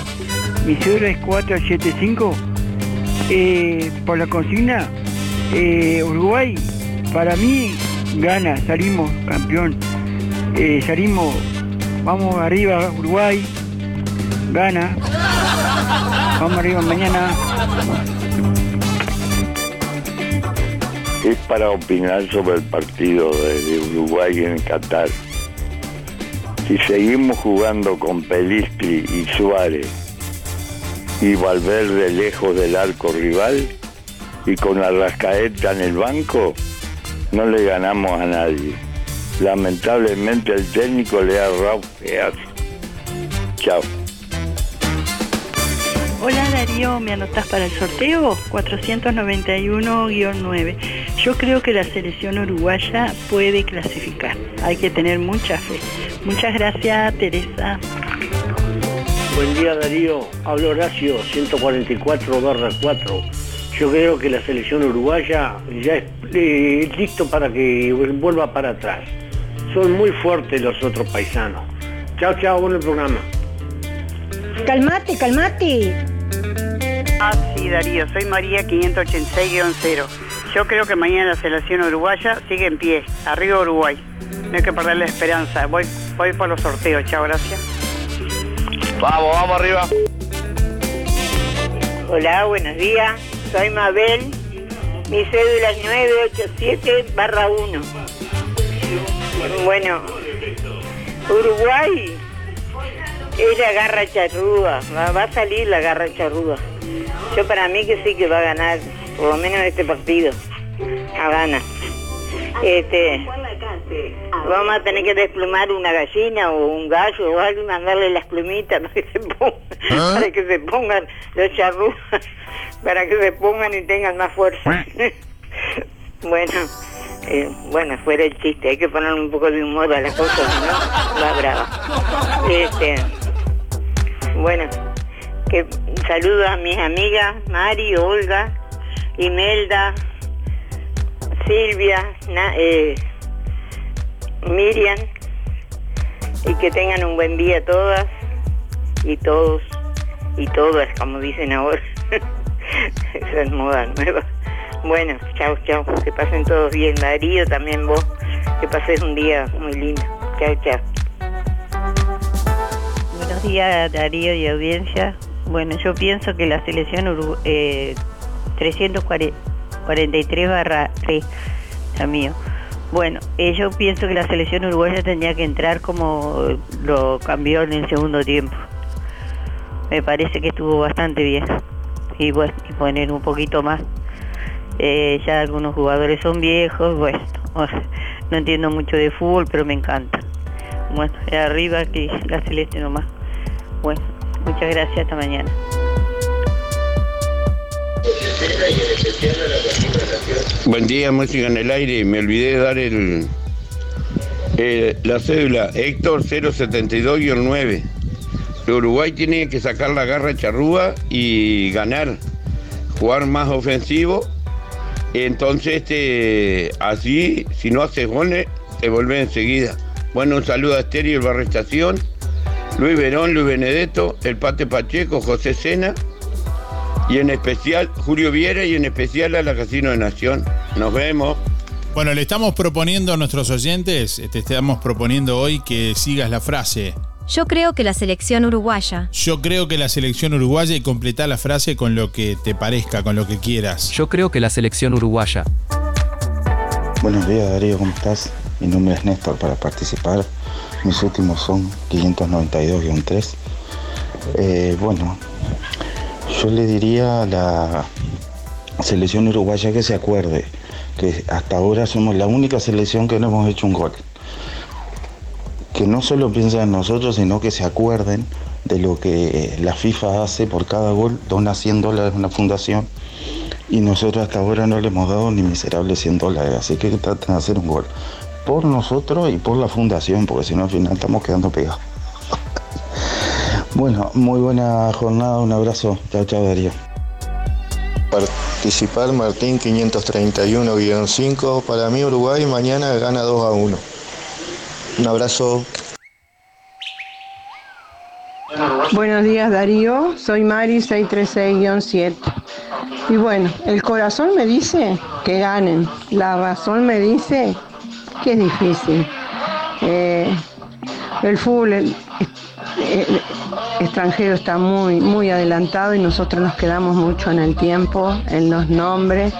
[SPEAKER 35] mi cédula es 475. Eh, por la consigna, eh, Uruguay, para mí, gana, salimos campeón. Eh, salimos, vamos arriba, Uruguay, gana. Vamos arriba mañana.
[SPEAKER 36] Es para opinar sobre el partido de, de Uruguay en Qatar. Si seguimos jugando con Pelistri y Suárez y Valverde lejos del arco rival y con la rascaeta en el banco, no le ganamos a nadie. Lamentablemente el técnico le ha feazo. Chao.
[SPEAKER 37] Hola Darío, ¿me anotás para el sorteo? 491-9. Yo creo que la selección uruguaya puede clasificar. Hay que tener mucha fe. Muchas gracias, Teresa.
[SPEAKER 38] Buen día Darío, hablo Horacio 144 barra 4.
[SPEAKER 37] Yo creo que la selección uruguaya ya es eh, listo para que vuelva para atrás. Son muy fuertes los otros paisanos. Chao, chao, buen programa.
[SPEAKER 39] Calmate, calmate.
[SPEAKER 36] Ah, sí, Darío, soy María 586-0. Yo creo que mañana la selección uruguaya sigue en pie. Arriba Uruguay. No hay que perder la esperanza. Voy, voy por los sorteos. Chao, gracias.
[SPEAKER 40] Vamos, vamos arriba.
[SPEAKER 41] Hola, buenos días. Soy Mabel. Mi cédula es 987 barra 1. Bueno, Uruguay es la garra charruda. Va, va a salir la garra charruda. Yo para mí que sí que va a ganar, por lo menos este partido. A gana. Este, vamos a tener que desplumar una gallina o un gallo o algo y mandarle las plumitas para que se pongan, <laughs> para que se pongan los charrúas, para que se pongan y tengan más fuerza. <laughs> bueno, eh, bueno, fuera el chiste, hay que poner un poco de humor a las cosas, ¿no? Va brava. Este, bueno, que saludo a mis amigas Mari, Olga, Imelda, Silvia, eh, Miriam, y que tengan un buen día todas y todos y todas, como dicen ahora. <laughs> Esa es moda nueva. Bueno, chao, chao. Que pasen todos bien. Darío, también vos. Que pases un día muy lindo. Chao, chao.
[SPEAKER 42] Buenos días, Darío y audiencia. Bueno, yo pienso que la selección Urugu- eh, 343 barra 3, ya mío. Bueno, eh, yo pienso que la selección uruguaya tendría que entrar como lo cambió en el segundo tiempo. Me parece que estuvo bastante bien. Y bueno, y poner un poquito más. Eh, ya algunos jugadores son viejos, bueno, <laughs> no entiendo mucho de fútbol, pero me encanta. Bueno, arriba que la celeste nomás. Bueno, muchas gracias, hasta mañana.
[SPEAKER 43] Buen día, música en el aire. Me olvidé de dar el, eh, la cédula Héctor 072-9. Uruguay tiene que sacar la garra charrúa y ganar, jugar más ofensivo. Entonces, este, así, si no hace goles, se vuelve enseguida. Bueno, un saludo a Estéreo y el Barrio Estación, Luis Verón, Luis Benedetto, el Pate Pacheco, José Sena y en especial Julio Viera y en especial a la Casino de Nación. Nos vemos.
[SPEAKER 1] Bueno, le estamos proponiendo a nuestros oyentes, te estamos proponiendo hoy que sigas la frase.
[SPEAKER 2] Yo creo que la selección uruguaya.
[SPEAKER 1] Yo creo que la selección uruguaya y completá la frase con lo que te parezca, con lo que quieras.
[SPEAKER 44] Yo creo que la selección uruguaya.
[SPEAKER 34] Buenos días Darío, ¿cómo estás? Mi nombre es Néstor para participar. Mis últimos son 592-3. Eh, bueno, yo le diría a la selección uruguaya que se acuerde que hasta ahora somos la única selección que no hemos hecho un gol. Que no solo piensen en nosotros, sino que se acuerden de lo que la FIFA hace por cada gol, dona 100 dólares a una fundación y nosotros hasta ahora no le hemos dado ni miserables 100 dólares, así que traten de hacer un gol. Por nosotros y por la fundación, porque si no al final estamos quedando pegados. Bueno, muy buena jornada, un abrazo. Chao, chao Darío.
[SPEAKER 45] Participar Martín 531-5. Para mí Uruguay mañana gana 2 a 1. Un abrazo.
[SPEAKER 46] Buenos días Darío, soy Mari 636-7. Y bueno, el corazón me dice que ganen, la razón me dice que es difícil. Eh, el fútbol extranjero está muy, muy adelantado y nosotros nos quedamos mucho en el tiempo, en los nombres.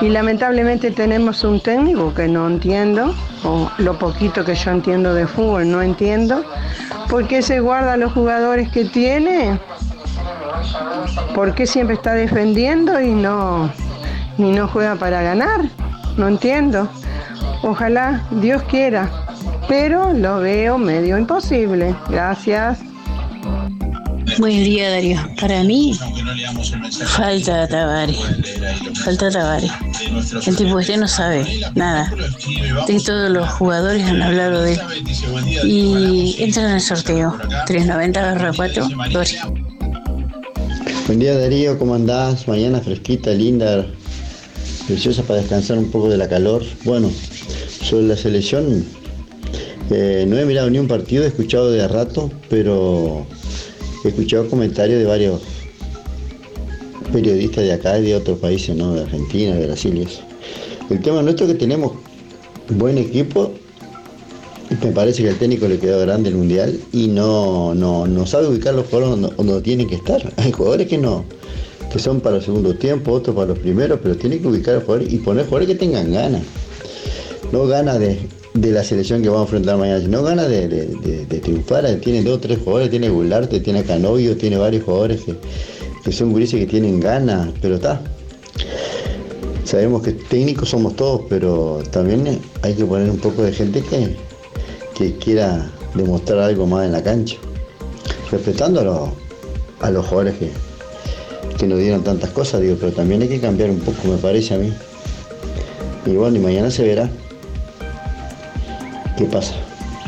[SPEAKER 46] Y lamentablemente tenemos un técnico que no entiendo, o lo poquito que yo entiendo de fútbol no entiendo. ¿Por qué se guarda los jugadores que tiene? ¿Por qué siempre está defendiendo y no, ni no juega para ganar? No entiendo. Ojalá Dios quiera, pero lo veo medio imposible. Gracias.
[SPEAKER 47] Buen día, Darío. Para mí, falta Tavares. Falta Tavares. El tipo este no sabe nada. De todos los jugadores han hablado de él. Y entra en el sorteo. 390 barra 4, Dori.
[SPEAKER 48] Buen día Darío, ¿cómo andás? Mañana fresquita, linda, preciosa para descansar un poco de la calor. Bueno, sobre la selección, eh, no he mirado ni un partido, he escuchado de a rato, pero he escuchado comentarios de varios periodistas de acá y de otros países, ¿no? De Argentina, de Brasil y eso. El tema nuestro es que tenemos buen equipo, me parece que al técnico le quedó grande el mundial y no, no, no sabe ubicar los jugadores donde, tienen que estar. <laughs> Hay jugadores que no, que son para el segundo tiempo, otros para los primeros, pero tiene que ubicar a los jugadores y poner jugadores que tengan ganas. No ganas de, de la selección que vamos a enfrentar mañana, sino ganas de, triunfar. Tiene dos o tres jugadores, tiene Gularte, tiene Canovio, tiene varios jugadores que, que son gurises que tienen ganas, pero está. Sabemos que técnicos somos todos, pero también hay que poner un poco de gente que, que quiera demostrar algo más en la cancha. Respetando a los, a los jugadores que, que nos dieron tantas cosas, digo, pero también hay que cambiar un poco, me parece a mí. Y bueno, y mañana se verá qué pasa.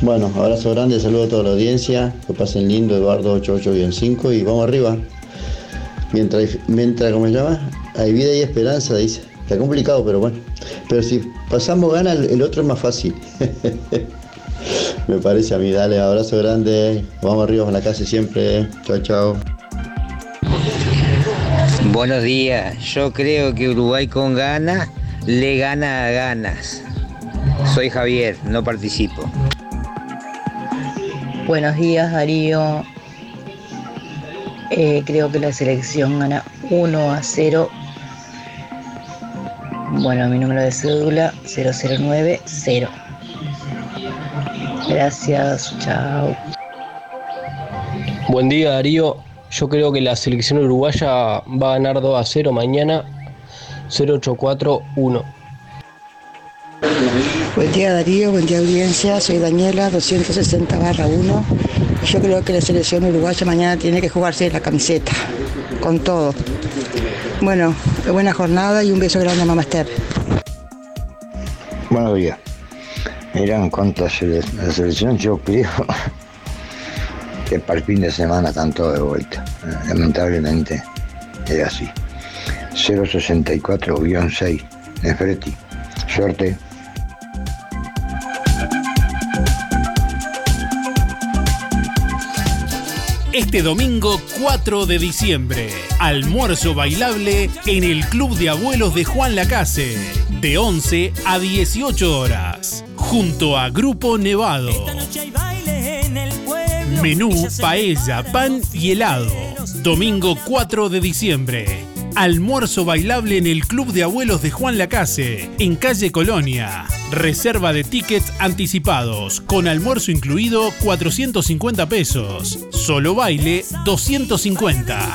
[SPEAKER 48] Bueno, abrazo grande, saludo a toda la audiencia, que pasen lindo, Eduardo 88-5 y vamos arriba. Mientras, mientras, ¿cómo se llama? Hay vida y esperanza, dice. Está complicado, pero bueno. Pero si pasamos ganas, el otro es más fácil. <laughs> Me parece a mí, dale, abrazo grande. Vamos arriba con la casa siempre. Chao, chao.
[SPEAKER 49] Buenos días, yo creo que Uruguay con ganas le gana a ganas. Soy Javier, no participo.
[SPEAKER 50] Buenos días, Darío. Eh, creo que la selección gana 1 a 0. Bueno, mi número de cédula 0090. Gracias, chao.
[SPEAKER 47] Buen día Darío, yo creo que la selección uruguaya va a ganar 2 a 0 mañana 0841.
[SPEAKER 23] Buen día Darío, buen día audiencia, soy Daniela 260 barra 1. Yo creo que la selección uruguaya mañana tiene que jugarse la camiseta, con todo. Bueno, buena jornada y un beso grande a Mamá Esther.
[SPEAKER 34] Buenos días. Mira, en cuanto a la selección, yo creo <laughs> que para el fin de semana están todos de vuelta. Lamentablemente es así. 064-6, Nefreti. Suerte.
[SPEAKER 9] Este domingo 4 de diciembre, almuerzo bailable en el Club de Abuelos de Juan Lacase, de 11 a 18 horas, junto a Grupo Nevado. Menú, paella, pan y helado. Domingo 4 de diciembre. Almuerzo bailable en el Club de Abuelos de Juan Lacase, en calle Colonia. Reserva de tickets anticipados, con almuerzo incluido 450 pesos. Solo baile 250.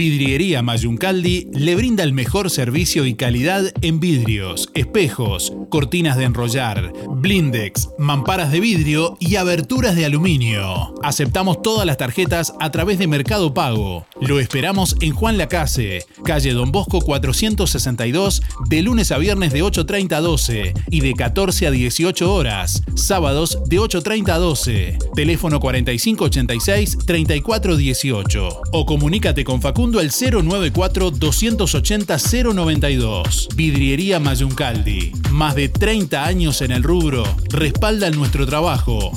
[SPEAKER 9] Vidriería Mayuncaldi le brinda el mejor servicio y calidad en vidrios, espejos, cortinas de enrollar, blindex, mamparas de vidrio y aberturas de aluminio. Aceptamos todas las tarjetas a través de Mercado Pago. Lo esperamos en Juan Lacase, calle Don Bosco 462, de lunes a viernes de 8.30 a 12 y de 14 a 18 horas, sábados de 8.30 a 12. Teléfono 4586-3418 o comunícate con Facundo al 094-280-092. Vidriería Mayuncaldi, más de 30 años en el rubro, respaldan nuestro trabajo.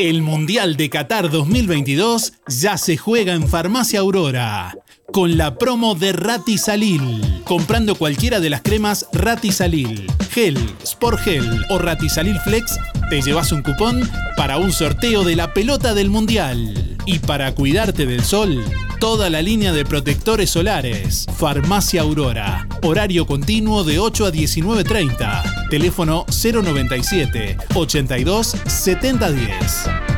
[SPEAKER 9] El Mundial de Qatar 2022 ya se juega en Farmacia Aurora con la promo de Ratisalil. Comprando cualquiera de las cremas Ratisalil, Gel, Sport Gel o Ratisalil Flex, te llevas un cupón para un sorteo de la pelota del Mundial. Y para cuidarte del sol, toda la línea de protectores solares. Farmacia Aurora. Horario continuo de 8 a 19.30. Teléfono 097 82 7010.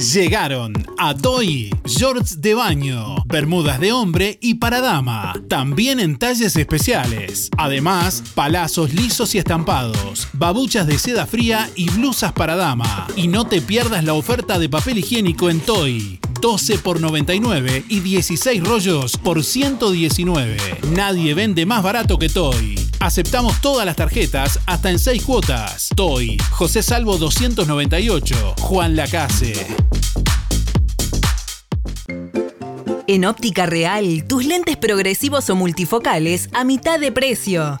[SPEAKER 9] Llegaron a Toy shorts de baño, bermudas de hombre y para dama, también en talles especiales. Además, palazos lisos y estampados, babuchas de seda fría y blusas para dama. Y no te pierdas la oferta de papel higiénico en Toy. 12 por 99 y 16 rollos por 119. Nadie vende más barato que Toy. Aceptamos todas las tarjetas hasta en 6 cuotas. Toy, José Salvo 298, Juan Lacase.
[SPEAKER 51] En Óptica Real, tus lentes progresivos o multifocales a mitad de precio.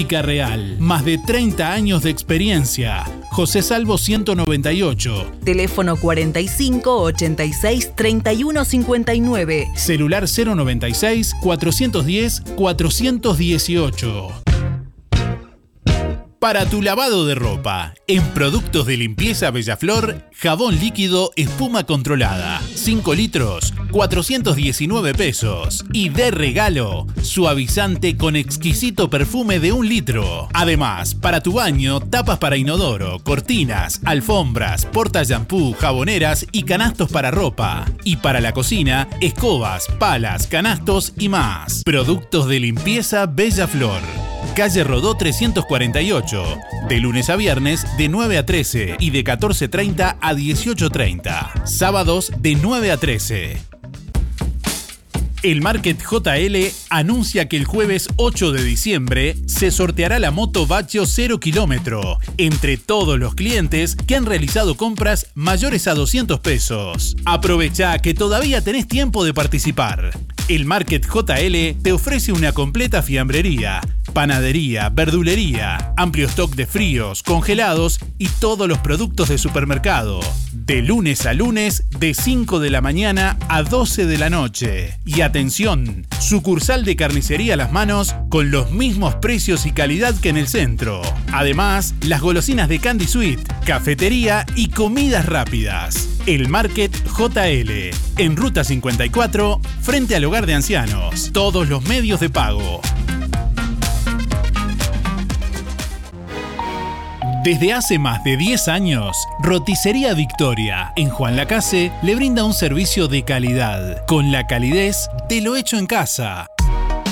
[SPEAKER 9] Óptica Real, más de 30 años de experiencia. José Salvo 198.
[SPEAKER 51] Teléfono 45 86 31 59.
[SPEAKER 9] Celular 096 410 418. Para tu lavado de ropa, en productos de limpieza Bellaflor, jabón líquido espuma controlada, 5 litros, 419 pesos. Y de regalo, suavizante con exquisito perfume de un litro. Además, para tu baño, tapas para inodoro, cortinas, alfombras, porta shampoo, jaboneras y canastos para ropa. Y para la cocina, escobas, palas, canastos y más. Productos de limpieza Bellaflor calle Rodó 348, de lunes a viernes de 9 a 13 y de 14.30 a 18.30, sábados de 9 a 13. El Market JL anuncia que el jueves 8 de diciembre se sorteará la moto Baccio 0 kilómetro entre todos los clientes que han realizado compras mayores a 200 pesos. Aprovecha que todavía tenés tiempo de participar. El Market JL te ofrece una completa fiambrería, panadería, verdulería, amplio stock de fríos, congelados y todos los productos de supermercado. De lunes a lunes, de 5 de la mañana a 12 de la noche. Y atención, sucursal de carnicería a las manos con los mismos precios y calidad que en el centro. Además, las golosinas de Candy Sweet, cafetería y comidas rápidas. El Market JL, en Ruta 54, frente al hogar de ancianos. Todos los medios de pago. Desde hace más de 10 años, Roticería Victoria en Juan Lacase le brinda un servicio de calidad, con la calidez de lo hecho en casa.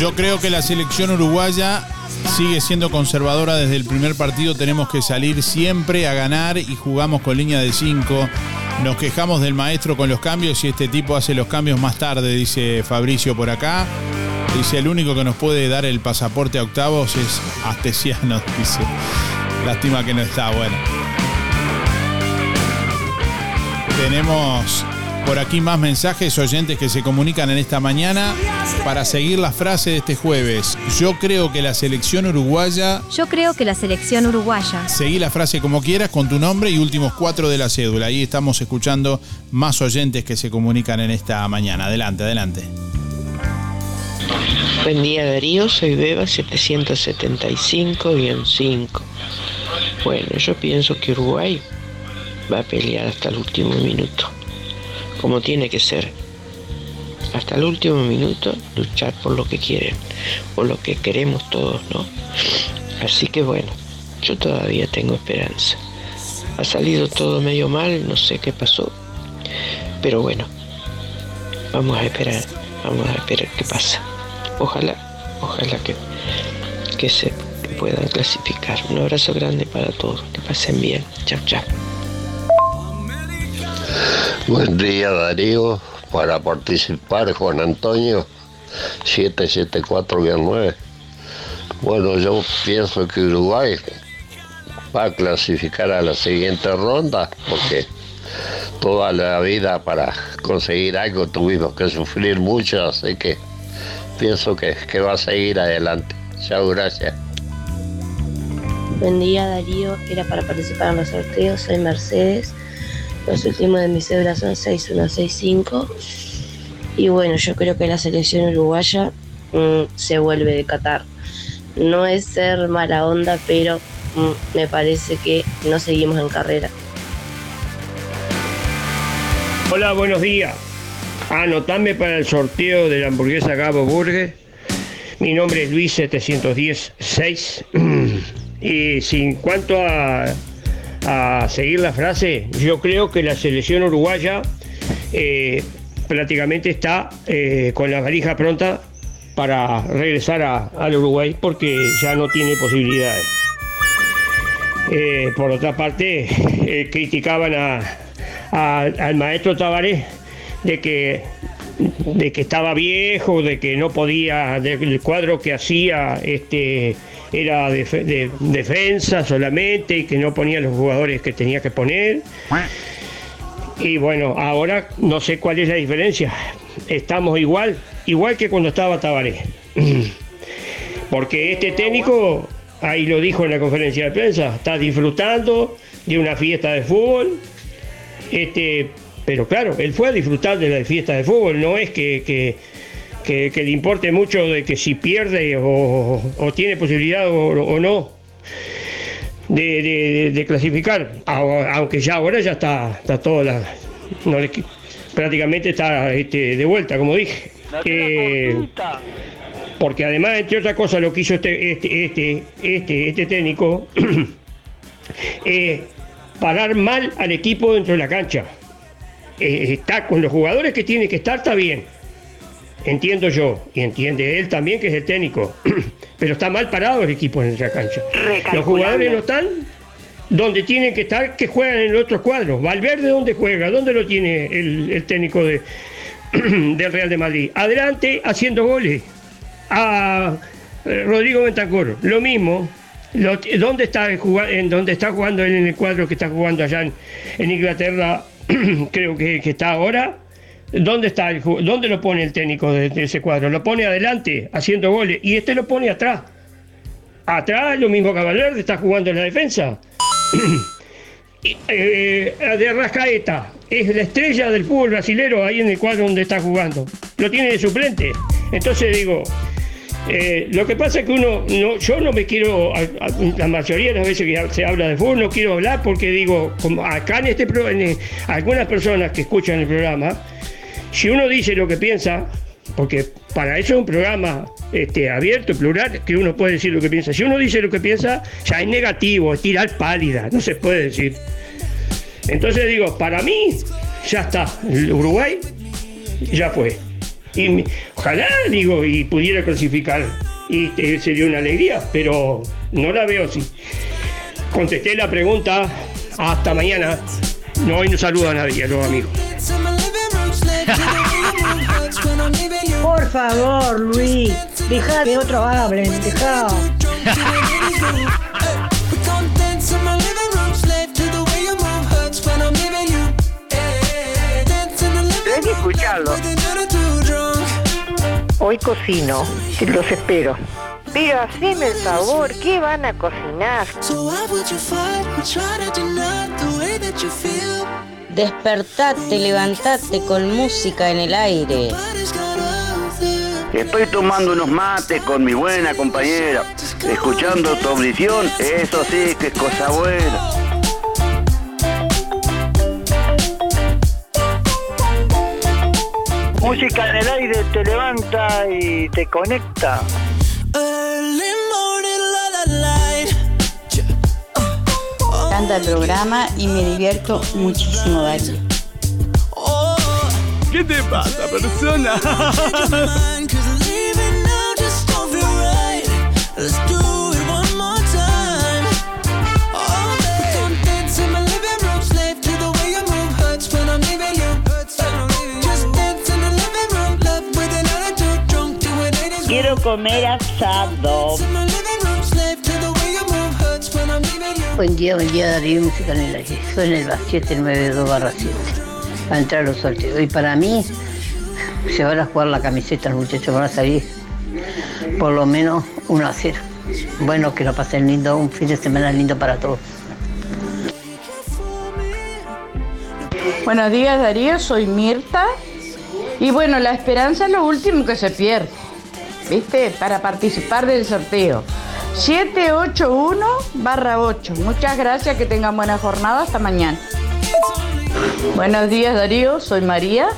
[SPEAKER 1] Yo creo que la selección uruguaya sigue siendo conservadora desde el primer partido. Tenemos que salir siempre a ganar y jugamos con línea de 5. Nos quejamos del maestro con los cambios y este tipo hace los cambios más tarde, dice Fabricio por acá. Dice, el único que nos puede dar el pasaporte a octavos es Astesiano, <laughs> dice. Lástima que no está, bueno. Tenemos por aquí más mensajes oyentes que se comunican en esta mañana para seguir la frase de este jueves. Yo creo que la selección uruguaya...
[SPEAKER 2] Yo creo que la selección uruguaya.
[SPEAKER 1] Seguí la frase como quieras con tu nombre y últimos cuatro de la cédula. Ahí estamos escuchando más oyentes que se comunican en esta mañana. Adelante, adelante.
[SPEAKER 52] Buen día Darío, soy Beba 775-5. Bueno, yo pienso que Uruguay va a pelear hasta el último minuto, como tiene que ser. Hasta el último minuto luchar por lo que quieren, por lo que queremos todos, ¿no? Así que bueno, yo todavía tengo esperanza. Ha salido todo medio mal, no sé qué pasó, pero bueno, vamos a esperar, vamos a esperar qué pasa. Ojalá, ojalá que, que se puedan clasificar. Un abrazo grande para todos, que pasen bien. Chao, chao.
[SPEAKER 43] Buen día Darío, para participar Juan Antonio 774-9. Bueno, yo pienso que Uruguay va a clasificar a la siguiente ronda porque toda la vida para conseguir algo tuvimos que sufrir mucho, así que pienso que, que va a seguir adelante. Chao, gracias.
[SPEAKER 53] Buen día Darío, era para participar en los sorteos, soy Mercedes, los últimos de mis cédulas son 6165 y bueno, yo creo que la selección uruguaya mm, se vuelve de Qatar. No es ser mala onda, pero mm, me parece que no seguimos en carrera.
[SPEAKER 54] Hola, buenos días. Anotame para el sorteo de la hamburguesa Gabo Burger. Mi nombre es Luis 710-6. <clears throat> y sin cuanto a, a seguir la frase, yo creo que la selección uruguaya eh, prácticamente está eh, con la valija pronta para regresar a- al Uruguay porque ya no tiene posibilidades. Eh, por otra parte, criticaban a- a- al maestro Tavares de que, de que estaba viejo, de que no podía, del cuadro que hacía este, era de, de- defensa solamente y que no ponía los jugadores que tenía que poner. Y bueno, ahora no sé cuál es la diferencia. Estamos igual, igual que cuando estaba Tabaré. <clears throat> Porque este técnico, ahí lo dijo en la conferencia de prensa, está disfrutando de una fiesta de fútbol. Este, pero claro, él fue a disfrutar de la fiesta de fútbol, no es que, que, que- que le importe mucho de que si pierde o, o tiene posibilidad o, o no de, de- de clasificar, aunque ya ahora ya está, está todo la, no le qui- prácticamente está este, de vuelta, como dije. Eh, porque además, entre otras cosas, lo que hizo este, este, este, este, este técnico <clears throat> es parar mal al equipo dentro de la cancha. Eh, está con los jugadores que tiene que estar, está bien. Entiendo yo, y entiende él también que es el técnico. <clears throat> Pero está mal parado el equipo en la cancha. Los jugadores no están donde tienen que estar, que juegan en otros cuadros. Valverde, ¿dónde juega? ¿Dónde lo tiene el, el técnico de, <clears throat> del Real de Madrid? Adelante haciendo goles. A eh, Rodrigo Bentancur, lo mismo. Lo- ¿Dónde está, jugando, en dónde está jugando él en el cuadro que está jugando allá en, en Inglaterra? <clears throat> creo que, que está ahora. ¿Dónde está ¿Dónde lo pone el técnico de, ese cuadro? Lo pone adelante, haciendo goles, y este lo pone atrás. Atrás, lo mismo Valverde, está jugando en la defensa. <clears throat> Eh, de Rascaeta, es la estrella del fútbol brasilero ahí en el cuadro donde está jugando. Lo tiene de suplente. Entonces digo, eh, lo que pasa es que uno, no, yo no me quiero, la mayoría de las veces que se habla de fútbol no quiero hablar porque digo, como acá en este en, eh, algunas personas que escuchan el programa, si uno dice lo que piensa, porque para eso es un programa este, abierto, plural, que uno puede decir lo que piensa. Si uno dice lo que piensa, ya es negativo, es tirar pálida, no se puede decir. Entonces digo, para mí, ya está. Uruguay ya fue. Y ojalá, digo, y pudiera clasificar. Y eh, sería una alegría, pero no la veo así. Contesté la pregunta. Hasta mañana. No, hoy no saludo a nadie, a los amigos.
[SPEAKER 55] Por favor, Luis, deja que otros hablen, deja.
[SPEAKER 17] Que escucharlo. Hoy cocino, los espero. Pero haceme el favor, ¿qué van a cocinar?
[SPEAKER 5] Despertate, levantate con música en el aire.
[SPEAKER 56] Estoy tomando unos mates con mi buena compañera, escuchando tu audición, eso sí que es cosa buena.
[SPEAKER 17] Música en el aire te levanta y te conecta.
[SPEAKER 57] Canta el programa y me divierto muchísimo, Darío.
[SPEAKER 58] ¿Qué te pasa, persona?
[SPEAKER 17] Quiero comer asado.
[SPEAKER 59] Buen día, buen día Darío Música en el aire. Soy en el 792 barra 7. Va a entrar a los sorteos. Y para mí, se van a jugar la camiseta, los muchachos van a salir por lo menos 1 a 0. Bueno, que lo pasen lindo, un fin de semana lindo para todos.
[SPEAKER 57] Buenos días, Darío. Soy Mirta. Y bueno, la esperanza es lo último que se pierde. ¿Viste? Para participar del sorteo. 781 barra 8. Muchas gracias, que tengan buena jornada. Hasta mañana. Buenos días, Darío. Soy María.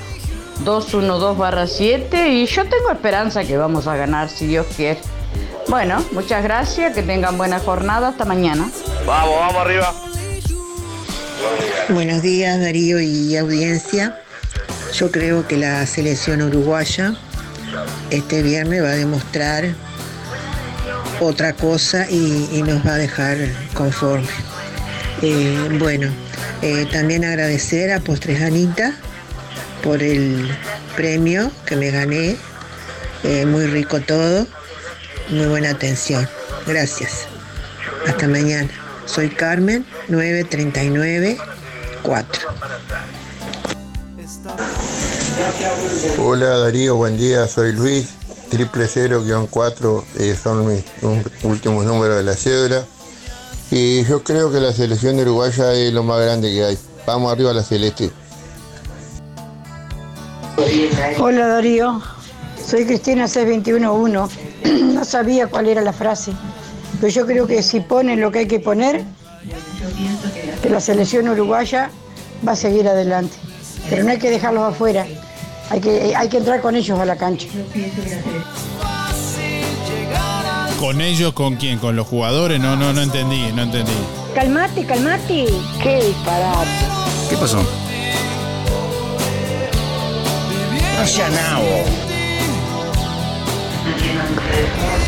[SPEAKER 57] 212 barra 7. Y yo tengo esperanza que vamos a ganar, si Dios quiere. Bueno, muchas gracias. Que tengan buena jornada. Hasta mañana.
[SPEAKER 56] Vamos, vamos arriba.
[SPEAKER 50] Buenos días Darío y audiencia. Yo creo que la selección uruguaya este viernes va a demostrar otra cosa y, y nos va a dejar conforme. Eh, bueno, eh, también agradecer a Postres Anita por el premio que me gané. Eh, muy rico todo, muy buena atención. Gracias. Hasta mañana. Soy Carmen, 939 4.
[SPEAKER 34] Hola Darío, buen día, soy Luis, triple cero guion cuatro, eh, son mis un- últimos números de la cédula. Y yo creo que la selección uruguaya es lo más grande que hay. Vamos arriba a la celeste.
[SPEAKER 55] Hola Darío, soy Cristina C211. <clears throat> No sabía cuál era la frase, pero yo creo que si ponen lo que hay que poner, que la selección uruguaya va a seguir adelante. Pero no hay que dejarlos afuera, hay que, hay que entrar con ellos a la cancha.
[SPEAKER 1] ¿Con ellos con quién? ¿Con los jugadores? No, no, no entendí, no entendí.
[SPEAKER 55] Calmate, calmate.
[SPEAKER 17] Qué disparate.
[SPEAKER 1] ¿Qué pasó?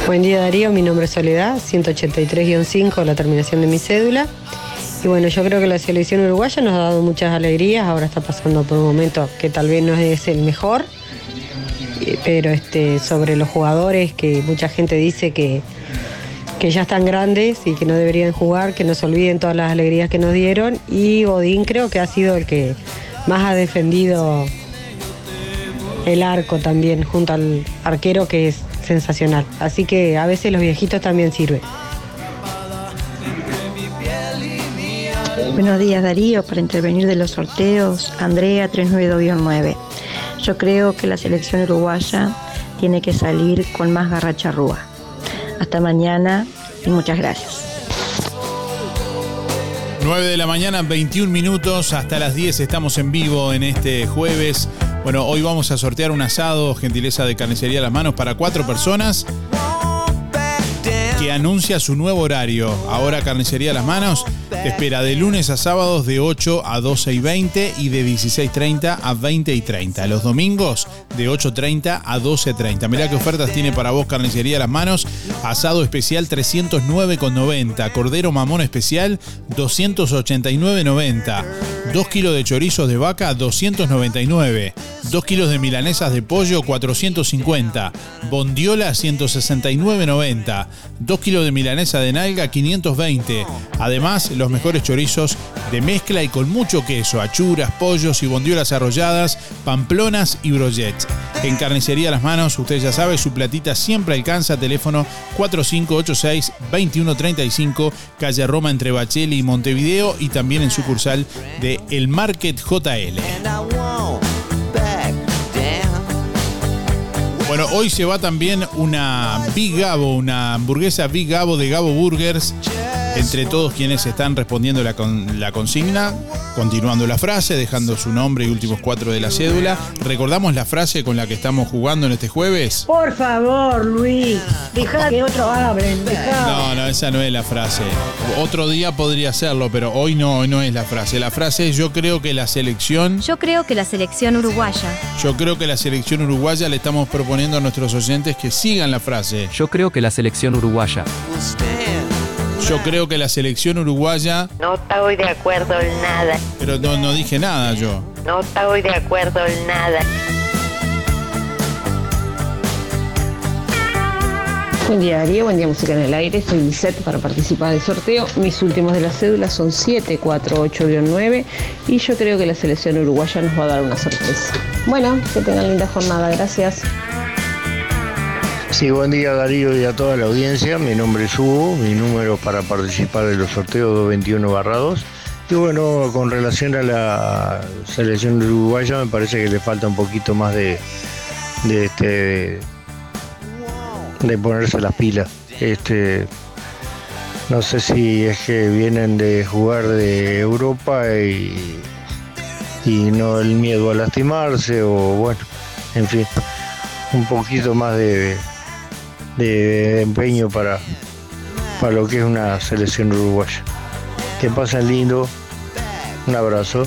[SPEAKER 60] Buen día Darío, mi nombre es Soledad, 183-5, la terminación de mi cédula. Y bueno, yo creo que la selección uruguaya nos ha dado muchas alegrías, ahora está pasando por un momento que tal vez no es el mejor, eh, pero este, sobre los jugadores que mucha gente dice que, que ya están grandes y que no deberían jugar, que no olviden todas las alegrías que nos dieron. Y Godín creo que ha sido el que más ha defendido el arco también, junto al arquero que es sensacional. Así que a veces los viejitos también sirven.
[SPEAKER 32] Buenos días Darío, para intervenir de los sorteos, Andrea 392-9. Yo creo que la selección uruguaya tiene que salir con más garra charrúa. Hasta mañana y muchas gracias.
[SPEAKER 1] 9 de la mañana, 21 minutos, hasta las 10 estamos en vivo en este jueves. Bueno, hoy vamos a sortear un asado, gentileza de carnicería a las manos, para cuatro personas que anuncia su nuevo horario. Ahora Carnicería Las Manos te espera de lunes a sábados de 8 a 12 y 20 y de 16.30 a 20 y 30. Los domingos de 8.30 a 12.30. Mirá qué ofertas tiene para vos Carnicería Las Manos. Asado especial 309,90. Cordero mamón especial 289,90. 2 kilos de chorizos de vaca 299. 2 kilos de milanesas de pollo 450. Bondiola 169,90. 2 kilos de milanesa de nalga 520. Además, los mejores chorizos de mezcla y con mucho queso, achuras, pollos y bondiolas arrolladas, pamplonas y brochets. En Carnicería Las Manos, usted ya sabe, su platita siempre alcanza teléfono 4586-2135, calle Roma entre Bacheli y Montevideo y también en sucursal de El Market JL. Bueno, hoy se va también una Big Gabo, una hamburguesa Big Gabo de Gabo Burgers. Entre todos quienes están respondiendo la, con, la consigna, continuando la frase, dejando su nombre y últimos cuatro de la cédula. ¿Recordamos la frase con la que estamos jugando en este jueves?
[SPEAKER 55] Por favor, Luis, deja que otros hablen. dejá.
[SPEAKER 1] No, no, esa no es la frase. Otro día podría serlo, pero hoy no, hoy no es la frase. La frase es yo creo que la selección,
[SPEAKER 2] Yo creo que la selección uruguaya.
[SPEAKER 1] yo creo que la selección uruguaya le estamos proponiendo a nuestros oyentes que sigan la frase.
[SPEAKER 61] Yo creo que la selección uruguaya.
[SPEAKER 1] Yo creo que la selección uruguaya,
[SPEAKER 62] No estoy de acuerdo en nada.
[SPEAKER 1] pero no, no dije nada yo.
[SPEAKER 62] No estoy de acuerdo en nada.
[SPEAKER 63] Buen día Darío, buen día Música en el Aire, soy Lisette para participar del sorteo. Mis últimos de las cédulas son 748-9 y yo creo que la selección uruguaya nos va a dar una sorpresa. Bueno, que tengan linda jornada, gracias.
[SPEAKER 64] Sí, buen día Darío y a toda la audiencia. Mi nombre es Hugo, mi número para participar de los sorteos 221 2. Y bueno, con relación a la selección uruguaya me parece que le falta un poquito más de, de este de ponerse las pilas. Este no sé si es que vienen de jugar de Europa y, y no el miedo a lastimarse o bueno, en fin, un poquito más de, de empeño para, para lo que es una selección uruguaya. Que pasen lindo, un abrazo.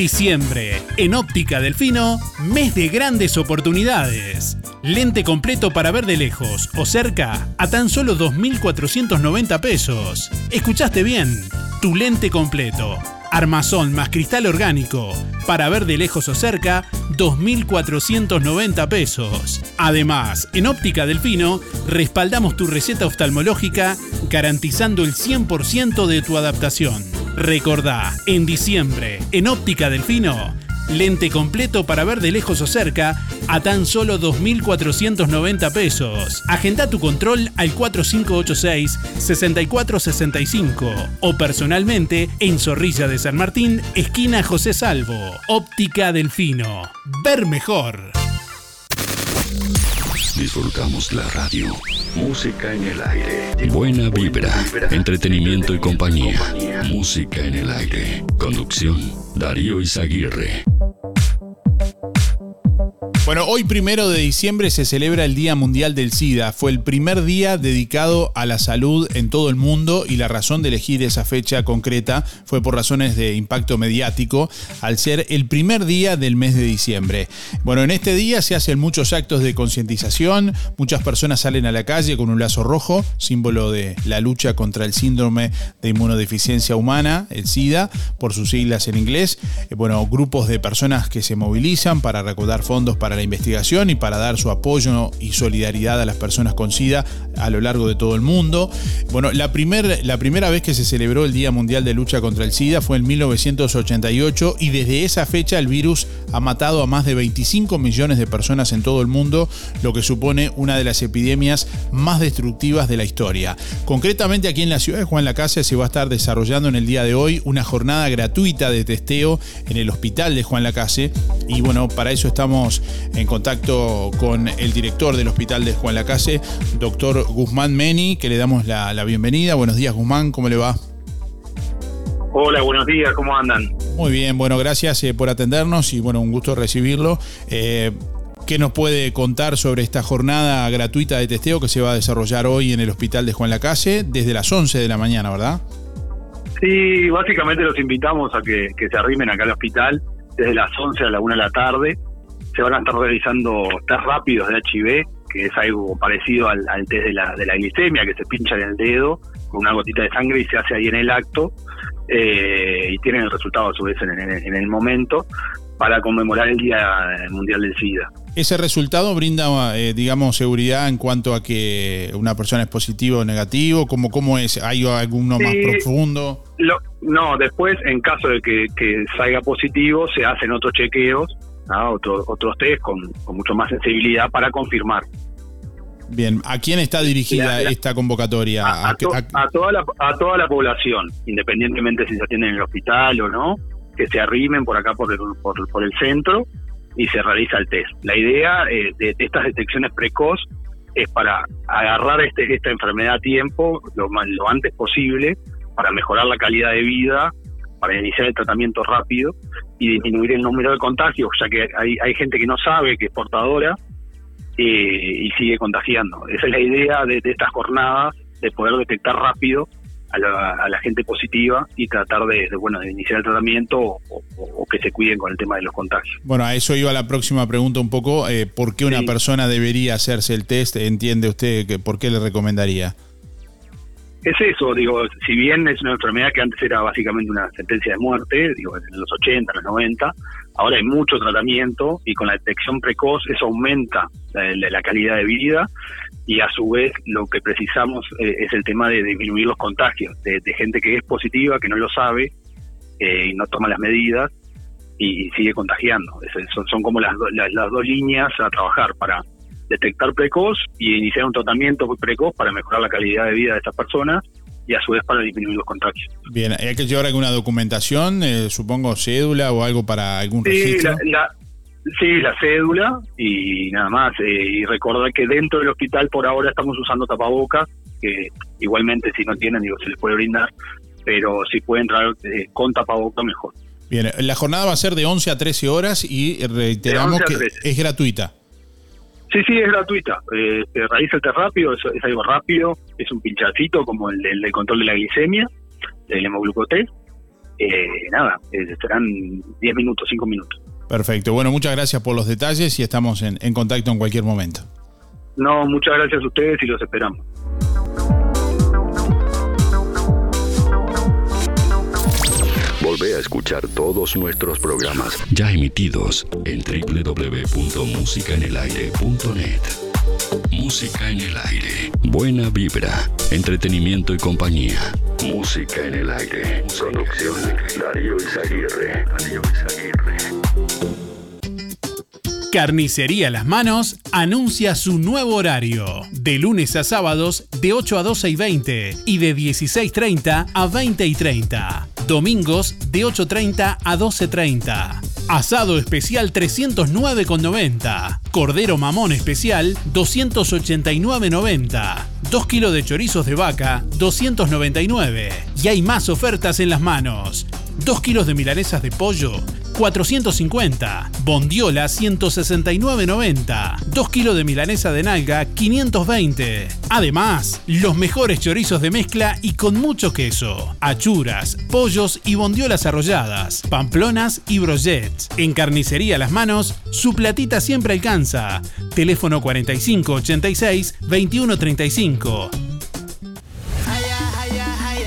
[SPEAKER 9] Diciembre, en Óptica Delfino, mes de grandes oportunidades. Lente completo para ver de lejos o cerca a tan solo 2.490 pesos. ¿Escuchaste bien? Tu lente completo. Armazón más cristal orgánico. Para ver de lejos o cerca, 2.490 pesos. Además, en Óptica Delfino, respaldamos tu receta oftalmológica garantizando el 100% de tu adaptación. Recordá, en diciembre, en Óptica Delfino, lente completo para ver de lejos o cerca a tan solo 2.490 pesos. Agenda tu control al 4586-6465 o personalmente en Zorrilla de San Martín, esquina José Salvo. Óptica Delfino. Ver mejor.
[SPEAKER 65] Disfrutamos la radio. Música en el aire. Buena vibra, entretenimiento y compañía. Música en el aire. Conducción, Darío Izaguirre.
[SPEAKER 1] Bueno, hoy primero de diciembre se celebra el Día Mundial del SIDA. Fue el primer día dedicado a la salud en todo el mundo y la razón de elegir esa fecha concreta fue por razones de impacto mediático, al ser el primer día del mes de diciembre. Bueno, en este día se hacen muchos actos de concientización, muchas personas salen a la calle con un lazo rojo, símbolo de la lucha contra el síndrome de inmunodeficiencia humana, el SIDA, por sus siglas en inglés. Eh, Bueno, grupos de personas que se movilizan para recaudar fondos para la investigación y para dar su apoyo y solidaridad a las personas con SIDA a lo largo de todo el mundo. Bueno, la, primer, la primera vez que se celebró el Día Mundial de Lucha contra el SIDA fue en 1988 y desde esa fecha el virus ha matado a más de 25 millones de personas en todo el mundo, lo que supone una de las epidemias más destructivas de la historia. Concretamente aquí en la ciudad de Juan Lacase se va a estar desarrollando en el día de hoy una jornada gratuita de testeo en el hospital de Juan Lacase y bueno, para eso estamos en contacto con el director del hospital de Juan Lacase, doctor Guzmán Meni, que le damos la, la bienvenida. Buenos días Guzmán, ¿cómo le va?
[SPEAKER 66] Hola, buenos días, ¿cómo andan?
[SPEAKER 1] Muy bien, bueno, gracias eh, por atendernos y bueno, un gusto recibirlo. Eh, ¿Qué nos puede contar sobre esta jornada gratuita de testeo que se va a desarrollar hoy en el hospital de Juan Lacase desde las 11 de la mañana, verdad?
[SPEAKER 66] Sí, básicamente los invitamos a que, que se arrimen acá al hospital desde las 11 a la 1 de la tarde. Se van a estar realizando test rápidos de HIV, que es algo parecido al, al test de la, de la glicemia, que se pincha en el dedo con una gotita de sangre y se hace ahí en el acto. eh, y tienen el resultado a su vez en, en- en el momento para conmemorar el Día Mundial del SIDA.
[SPEAKER 1] Ese resultado brinda, eh, digamos, seguridad en cuanto a que una persona es positivo o negativo, ¿cómo, cómo es? ¿Hay alguno más profundo?
[SPEAKER 66] Lo- no, después, en caso de que, que salga positivo, se hacen otros chequeos, Otro- otros test con, con mucho más sensibilidad para confirmar.
[SPEAKER 1] Bien, ¿a quién está dirigida
[SPEAKER 66] La- la-
[SPEAKER 1] esta convocatoria? ¿A
[SPEAKER 66] A,
[SPEAKER 1] qué-
[SPEAKER 66] to-
[SPEAKER 1] a-
[SPEAKER 66] a toda la, a toda la población, independientemente si se atienden en el hospital o no, que se arrimen por acá por el, por, por el centro y se realiza el test. La idea eh, de, de estas detecciones precoz es para agarrar este, esta enfermedad a tiempo lo antes posible, para mejorar la calidad de vida, para iniciar el tratamiento rápido y disminuir el número de contagios, ya que hay, hay gente que no sabe que es portadora eh, y sigue contagiando. Esa es la idea de, de estas jornadas, de poder detectar rápido a la, a la gente positiva y tratar de, de, bueno de iniciar el tratamiento o, o- o que se cuiden con el tema de los contagios.
[SPEAKER 1] Bueno, a eso iba la próxima pregunta un poco. eh, ¿Por qué una persona debería hacerse el test? ¿Entiende usted que por qué le recomendaría?
[SPEAKER 66] Es eso, digo, si bien es una enfermedad que antes era básicamente una sentencia de muerte, digo, en los 80, en los 90, ahora hay mucho tratamiento y con la detección precoz eso aumenta la, calidad de vida y a su vez lo que precisamos eh, es el tema de disminuir los contagios, de, de gente que es positiva, que no lo sabe eh, y no toma las medidas y, sigue contagiando. Son, son como las, las, las dos líneas a trabajar para detectar precoz y iniciar un tratamiento precoz para mejorar la calidad de vida de estas personas y a su vez para disminuir los contagios.
[SPEAKER 1] Bien, ¿hay que llevar alguna documentación? eh, supongo cédula o algo para algún
[SPEAKER 66] Sí,
[SPEAKER 1] registro.
[SPEAKER 66] la, la- sí, la cédula y nada más. eh, y recordar que dentro del hospital por ahora estamos usando tapabocas, que igualmente si no tienen, digo, se les puede brindar, pero si pueden entrar eh, con tapabocas mejor.
[SPEAKER 1] Bien, la jornada va a ser de 11 a 13 horas y reiteramos
[SPEAKER 66] De 11 a
[SPEAKER 1] que
[SPEAKER 66] 13.
[SPEAKER 1] es gratuita.
[SPEAKER 66] Sí, sí, es gratuita. Eh, el test rápido, es, es algo rápido, es un pinchacito como el, del- control de la glicemia, del hemoglucotés. Eh, nada, eh, serán 10 minutos, 5 minutos.
[SPEAKER 1] Perfecto. Bueno, muchas gracias por los detalles y estamos en, en contacto en cualquier momento.
[SPEAKER 66] No, muchas gracias a ustedes y los esperamos.
[SPEAKER 65] Volvé a escuchar todos nuestros programas ya emitidos en www.musicaenelaire.net. Música en el aire. Buena vibra, entretenimiento y compañía. Música en el aire. Producción Darío Izaguirre. Darío Izaguirre.
[SPEAKER 9] Carnicería Las Manos anuncia su nuevo horario. De lunes a sábados de 8 a 12 y 20 y de 16.30 a 20 y 30. Domingos de 8.30 a 12.30. Asado especial 309,90. Cordero mamón especial 289,90. 2 kilos de chorizos de vaca 299. Y hay más ofertas en las manos. 2 kilos de milanesas de pollo 450. Bondiola 169.90. 2 kilos de milanesa de nalga 520. Además, los mejores chorizos de mezcla y con mucho queso. Achuras, pollos y bondiolas arrolladas. Pamplonas y brochets. En carnicería Las Manos, su platita siempre alcanza. Teléfono 4586 2135.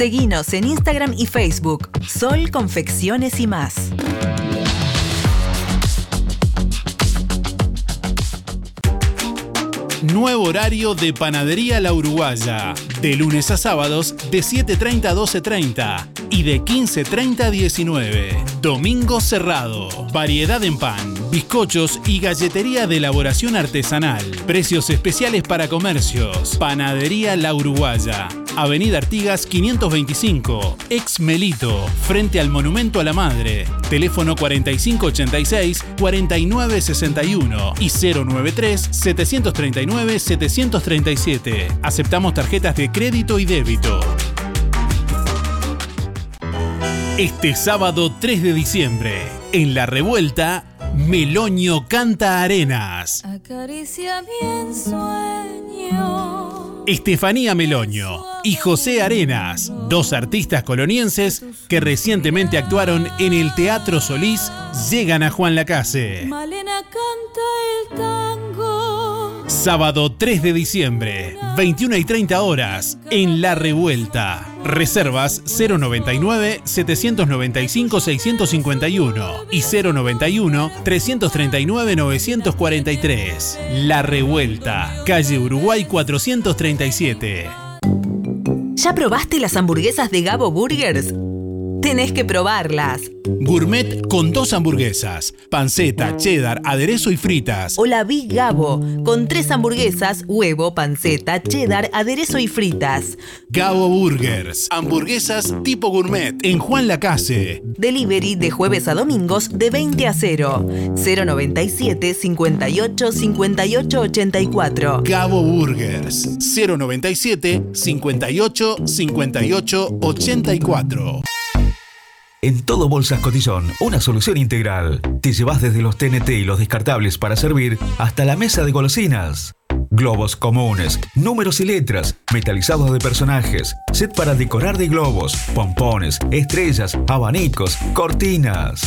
[SPEAKER 67] Seguinos en Instagram y Facebook, Sol Confecciones y más.
[SPEAKER 9] Nuevo horario de Panadería La Uruguaya. De lunes a sábados de 7.30 a 12.30 y de 15.30 a 19. Domingo cerrado. Variedad en pan, bizcochos y galletería de elaboración artesanal. Precios especiales para comercios. Panadería La Uruguaya. Avenida Artigas 525, ex Melito, frente al Monumento a la Madre. Teléfono 4586-4961 y 093-739-737. Aceptamos tarjetas de crédito y débito. Este sábado 3 de diciembre, en La Revuelta, Meloño canta Arenas.
[SPEAKER 68] Acaricia mi ensueño.
[SPEAKER 9] Estefanía Meloño y José Arenas, dos artistas colonienses que recientemente actuaron en el Teatro Solís, llegan a Juan Lacase.
[SPEAKER 68] Malena canta el tango.
[SPEAKER 9] Sábado 3 de diciembre, 21 y 30 horas, en La Revuelta. Reservas 099-795-651 y 091-339-943. La Revuelta, calle Uruguay 437.
[SPEAKER 67] ¿Ya probaste las hamburguesas de Gabo Burgers? Tenés que probarlas.
[SPEAKER 9] Gourmet con dos hamburguesas, panceta, cheddar, aderezo y fritas.
[SPEAKER 67] O la Big Gabo, con tres hamburguesas, huevo, panceta, cheddar, aderezo y fritas.
[SPEAKER 9] Gabo Burgers, hamburguesas tipo gourmet en Juan Lacase.
[SPEAKER 67] Delivery de jueves a domingos de 20 a 0. 097 58 58 84.
[SPEAKER 9] Gabo Burgers, 097 58 58 84.
[SPEAKER 69] En todo Bolsas Cotillón, una solución integral. Te llevas desde los TNT y los descartables para servir hasta la mesa de golosinas. Globos comunes, números y letras, metalizados de personajes, set para decorar de globos, pompones, estrellas, abanicos, cortinas.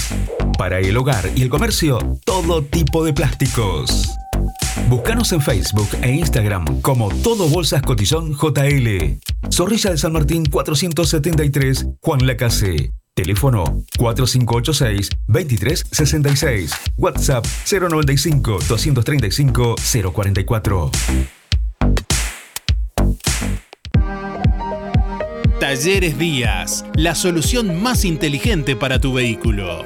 [SPEAKER 69] Para el hogar y el comercio, todo tipo de plásticos. Búscanos en Facebook e Instagram como Todo Bolsas Cotillón JL. Zorrilla de San Martín 473, Juan Lacase. Teléfono 4586-2366. WhatsApp 095-235-044.
[SPEAKER 9] Talleres Díaz, la solución más inteligente para tu vehículo.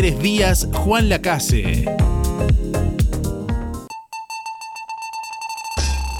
[SPEAKER 9] Díaz Juan Lacase.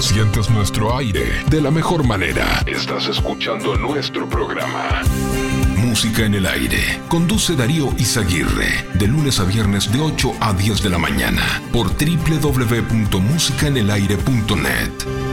[SPEAKER 70] Sientes nuestro aire de la mejor manera. Estás escuchando nuestro programa. Música en el aire. Conduce Darío Izaguirre. De lunes a viernes de 8 a 10 de la mañana. Por www.musicaenelaire.net.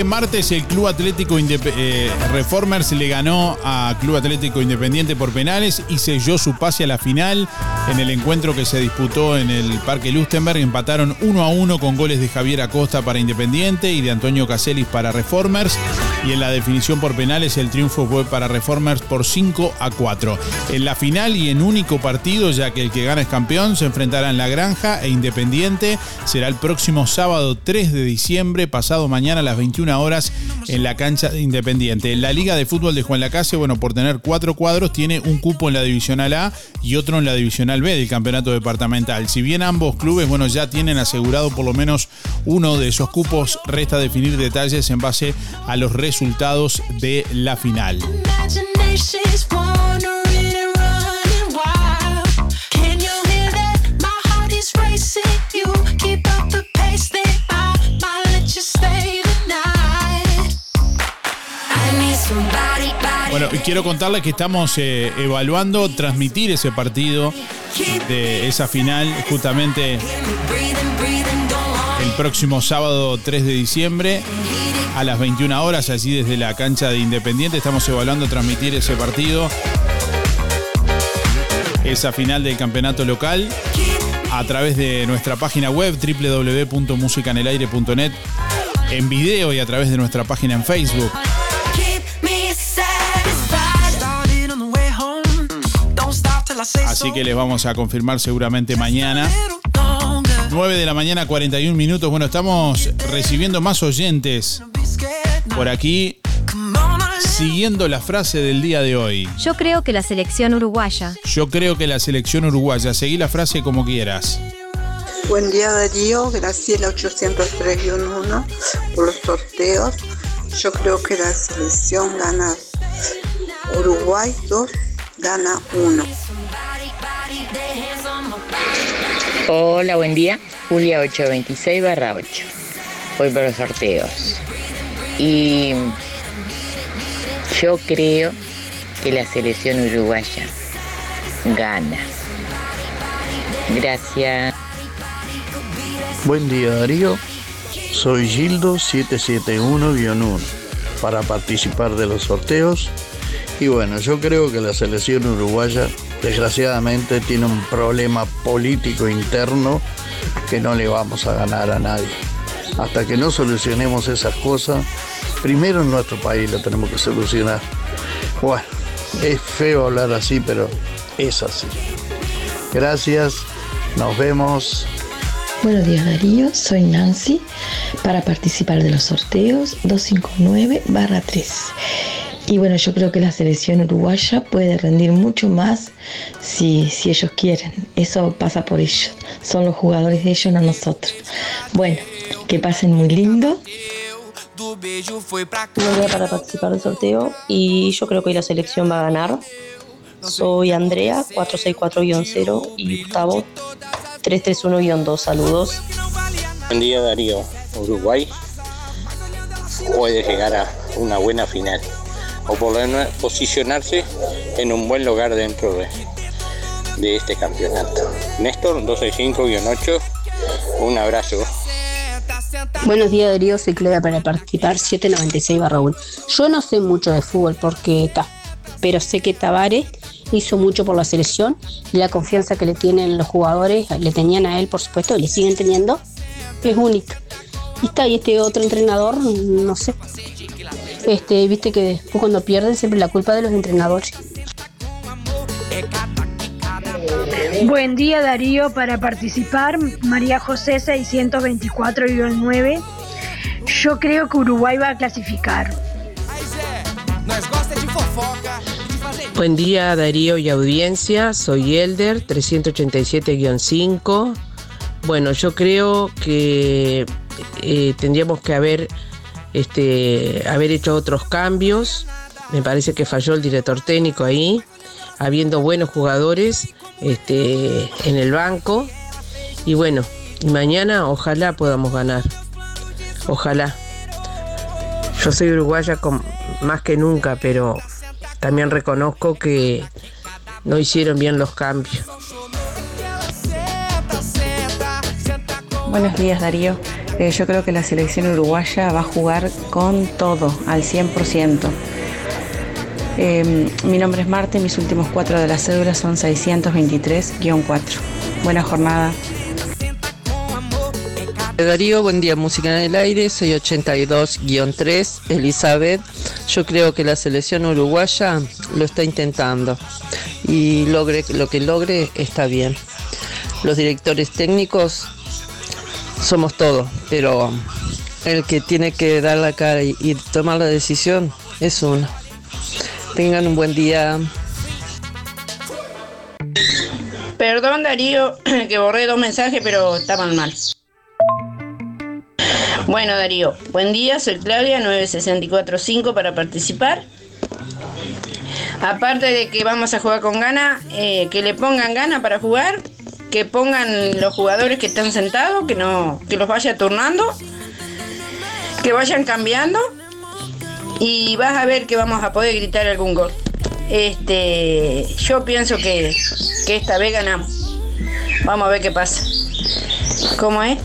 [SPEAKER 1] este martes el Club Atlético eh, Reformers le ganó a Club Atlético Independiente por penales y selló su pase a la final en el encuentro que se disputó en el Parque Lustenberg. Empataron 1 a 1 con goles de Javier Acosta para Independiente y de Antonio Caselis para Reformers. Y en la definición por penales el triunfo fue para Reformers por 5 a 4. En la final y en único partido, ya que el que gana es campeón, se enfrentarán La Granja e Independiente. Será el próximo sábado 3 de diciembre, pasado mañana a las 21 horas en la cancha de Independiente. La Liga de Fútbol de Juan Lacase, bueno, por tener cuatro cuadros, tiene un cupo en la Divisional A y otro en la Divisional B del campeonato departamental. Si bien ambos clubes, bueno, ya tienen asegurado por lo menos uno de esos cupos, resta definir detalles en base a los resultados de la final. Bueno, quiero contarles que estamos eh, evaluando transmitir ese partido de esa final justamente el próximo sábado 3 de diciembre a las 21 horas, allí desde la cancha de Independiente. Estamos evaluando transmitir ese partido, esa final del campeonato local. a través de nuestra página web www.musicanelaire.net, en video y a través de nuestra página en Facebook. Así que les vamos a confirmar seguramente mañana. 9 de la mañana, 41 minutos. Bueno, estamos recibiendo más oyentes por aquí, siguiendo la frase del día de hoy.
[SPEAKER 2] Yo creo que la selección uruguaya.
[SPEAKER 1] Yo creo que la selección uruguaya, seguí la frase como quieras.
[SPEAKER 71] Buen día Darío, Graciela 803-1 por los sorteos. Yo creo que la selección gana Uruguay 2, gana 1.
[SPEAKER 72] Hola, buen día. Julia 826 barra 8. Voy por los sorteos. Y yo creo que la selección uruguaya gana. Gracias.
[SPEAKER 69] Buen día Darío, soy Gildo 771-1 para participar de los sorteos y bueno, yo creo que la selección uruguaya desgraciadamente tiene un problema político interno que no le vamos a ganar a nadie. Hasta que no solucionemos esas cosas, primero en nuestro país lo tenemos que solucionar. Bueno, es feo hablar así, pero es así. Gracias, nos vemos.
[SPEAKER 73] Buenos días Darío, soy Nancy para participar de los sorteos 259-3. Y bueno, yo creo que la selección uruguaya puede rendir mucho más si, si ellos quieren. Eso pasa por ellos. Son los jugadores de ellos, no nosotros. Bueno, que pasen muy lindo.
[SPEAKER 74] Un día para participar del sorteo y yo creo que hoy la selección va a ganar. Soy Andrea, 464-0 y Gustavo, 331-2. Saludos.
[SPEAKER 75] Buen día Darío. Uruguay puede llegar a una buena final o posicionarse en un buen lugar dentro de, este campeonato. Néstor 265-8, un abrazo.
[SPEAKER 76] Buenos días Darío, soy Claudia para participar 796 1. Yo no sé mucho de fútbol porque está, pero sé que Tavares hizo mucho por la selección la confianza que le tienen los jugadores, le tenían a él por supuesto y le siguen teniendo, es única. Y está, y este otro entrenador, no sé. Este, viste que después cuando pierden siempre la culpa de los entrenadores.
[SPEAKER 77] Buen día Darío, para participar María José 624-9. Yo creo que Uruguay va a clasificar.
[SPEAKER 78] Buen día Darío y audiencia, soy Elder 387-5. Bueno, yo creo que eh, tendríamos que haber, este, haber hecho otros cambios. Me parece que falló el director técnico ahí, habiendo buenos jugadores este, en el banco. Y bueno, mañana ojalá podamos ganar. Ojalá. Yo soy uruguaya más que nunca, pero también reconozco que no hicieron bien los cambios.
[SPEAKER 79] Buenos días Darío. Yo creo que la selección uruguaya va a jugar con todo, al 100%. Eh, mi nombre es Marte, mis últimos cuatro de las cédulas son 623-4. Buena jornada.
[SPEAKER 23] Darío, buen día, música en el aire, soy 82-3, Elizabeth. Yo creo que la selección uruguaya lo está intentando y logre lo que logre está bien. Los directores técnicos somos todos, pero el que tiene que dar la cara y, tomar la decisión es uno. Tengan un buen día.
[SPEAKER 80] Perdón Darío, <clears throat> que borré dos mensajes, pero estaban mal. Bueno Darío, buen día, soy Claudia 9645 para participar. Aparte de que vamos a jugar con gana, eh, que le pongan gana para jugar, que pongan los jugadores que están sentados, que no, que los vaya turnando, que vayan cambiando y vas a ver que vamos a poder gritar algún gol. Este, yo pienso que, que esta vez ganamos. Vamos a ver qué pasa. ¿Cómo es?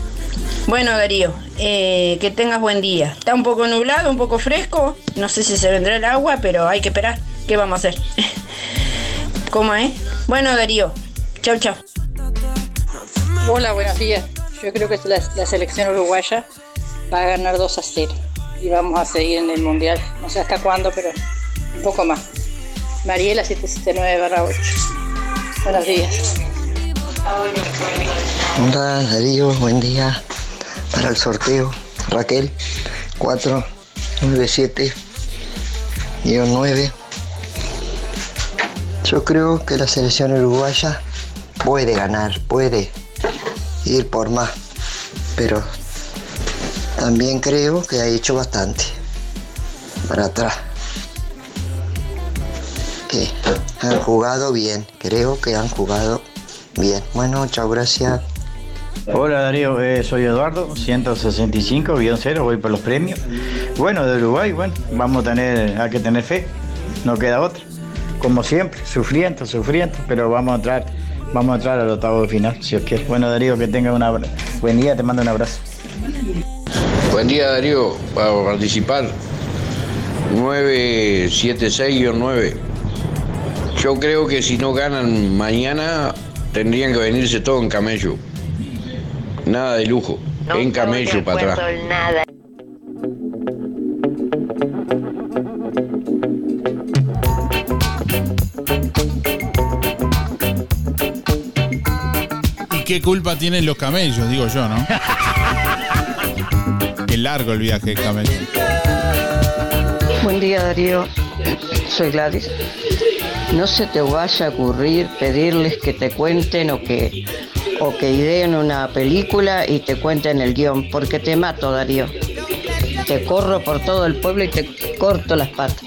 [SPEAKER 80] Bueno, Darío, eh, que tengas buen día. Está un poco nublado, un poco fresco. No sé si se vendrá el agua, pero hay que esperar. ¿Qué vamos a hacer? <laughs> ¿Cómo es? Bueno, Darío. Chau, chau.
[SPEAKER 81] Hola, buenos días. Yo creo que la, selección uruguaya va a ganar 2 a 0 y vamos a seguir en el mundial. No sé hasta cuándo, pero un poco más. Mariela 779 8. Buenos días.
[SPEAKER 50] Hola Darío, buen día. Para el sorteo, Raquel 497-9. Yo creo que la selección uruguaya puede ganar, puede ir por más, pero también creo que ha hecho bastante para atrás. Que han jugado bien, creo que han jugado bien. Bueno, chao, gracias.
[SPEAKER 71] Hola Darío, eh, soy Eduardo, 165-0, voy por los premios. Bueno, de Uruguay, bueno, vamos a tener, hay que tener fe, no queda otra. Como siempre, sufriendo, sufriendo, pero vamos a entrar, vamos a entrar al octavo de final, si os quiere. Bueno Darío, que tenga una buen día, te mando un abrazo.
[SPEAKER 20] Buen día Darío, para participar. 976-9. Yo creo que si no ganan mañana tendrían que venirse todo en camello. Nada de lujo, en camello para atrás.
[SPEAKER 5] Nada.
[SPEAKER 1] Qué culpa tienen los camellos? Digo yo, ¿no? <laughs> Qué largo el viaje de camello.
[SPEAKER 82] Buen día Darío, soy Gladys. No se te vaya a ocurrir pedirles que te cuenten o que, o que ideen una película y te cuenten el guion, porque te mato Darío. Te corro por todo el pueblo y te corto las patas.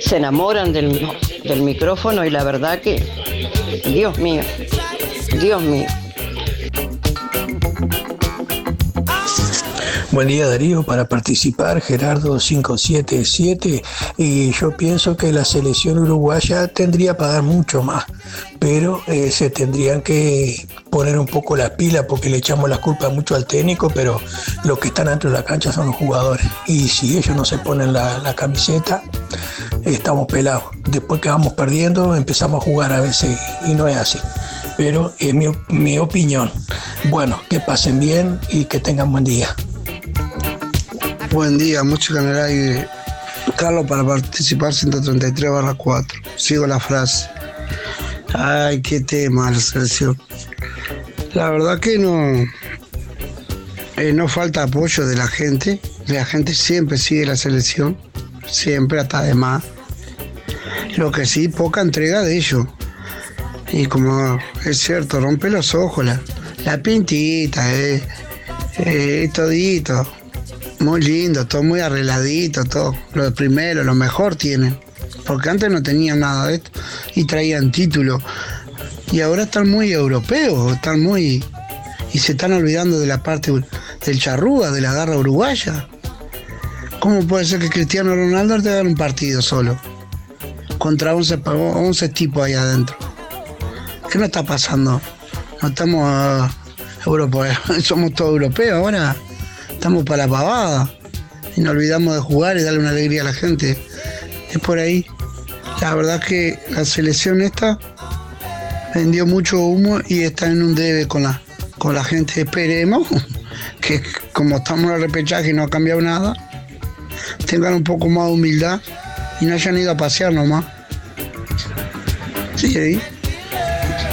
[SPEAKER 82] Se enamoran del, del micrófono y la verdad que, Dios mío, Dios mío.
[SPEAKER 83] Buen día Darío, para participar Gerardo 577 y yo pienso que la selección uruguaya tendría para dar mucho más, pero eh, se tendrían que poner un poco las pilas porque le echamos las culpas mucho al técnico, pero los que están dentro de la cancha son los jugadores y si ellos no se ponen la, la camiseta, estamos pelados. Después que vamos perdiendo empezamos a jugar a veces y no es así. Pero es mi, mi opinión. Bueno, que pasen bien y que tengan buen día.
[SPEAKER 84] Buen día, en el aire. Carlos para participar 133 barra 4. Sigo la frase. Ay, qué tema la selección. La verdad que no, eh, no falta apoyo de la gente. La gente siempre sigue la selección. Siempre hasta de más. Lo que sí, poca entrega de ellos. Y como es cierto, rompe los ojos, la, la pintita, eh, eh, todito. Muy lindo, todo muy arregladito, todo. Lo primero, lo mejor tienen. Porque antes no tenían nada de esto y traían títulos. Y ahora están muy europeos, están muy. y se están olvidando de la parte del charrúa, de la garra uruguaya. ¿Cómo puede ser que Cristiano Ronaldo te haga un partido solo? Contra 11, 11 tipos ahí adentro. ¿Qué nos está pasando? No estamos europeos, <laughs> somos todos europeos ahora. Estamos para la pavada. Y nos olvidamos de jugar y darle una alegría a la gente. Es por ahí. La verdad que la selección esta vendió mucho humo y está en un debe con la, con la gente. Esperemos <laughs> que como estamos en el repechaje y no ha cambiado nada, tengan un poco más de humildad y no hayan ido a pasear nomás. Sí, ahí.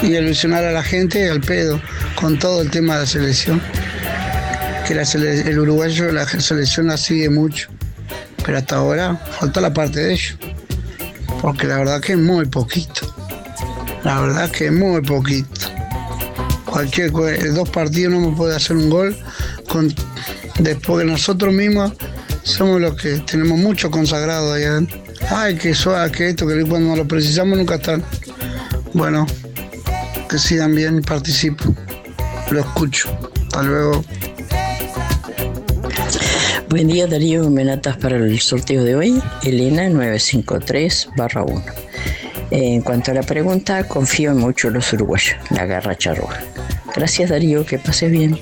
[SPEAKER 84] Y ilusionar a la gente al pedo con todo el tema de la selección. Que la sele- el uruguayo, la selección la sigue mucho. Pero hasta ahora falta la parte de ellos. Porque la verdad que es muy poquito. La verdad que es muy poquito. Cualquier en dos partidos no me puede hacer un gol después que nosotros mismos somos los que tenemos mucho consagrado allá. Ay, que suave, que esto, que cuando lo precisamos nunca están. Bueno, que sigan bien y participo. Lo escucho. Hasta luego.
[SPEAKER 23] Buen día Darío, Menatas para el sorteo de hoy, Elena 953 1. En cuanto a la pregunta, confío en mucho en los uruguayos, la garra charrúa. Gracias Darío, que pase bien.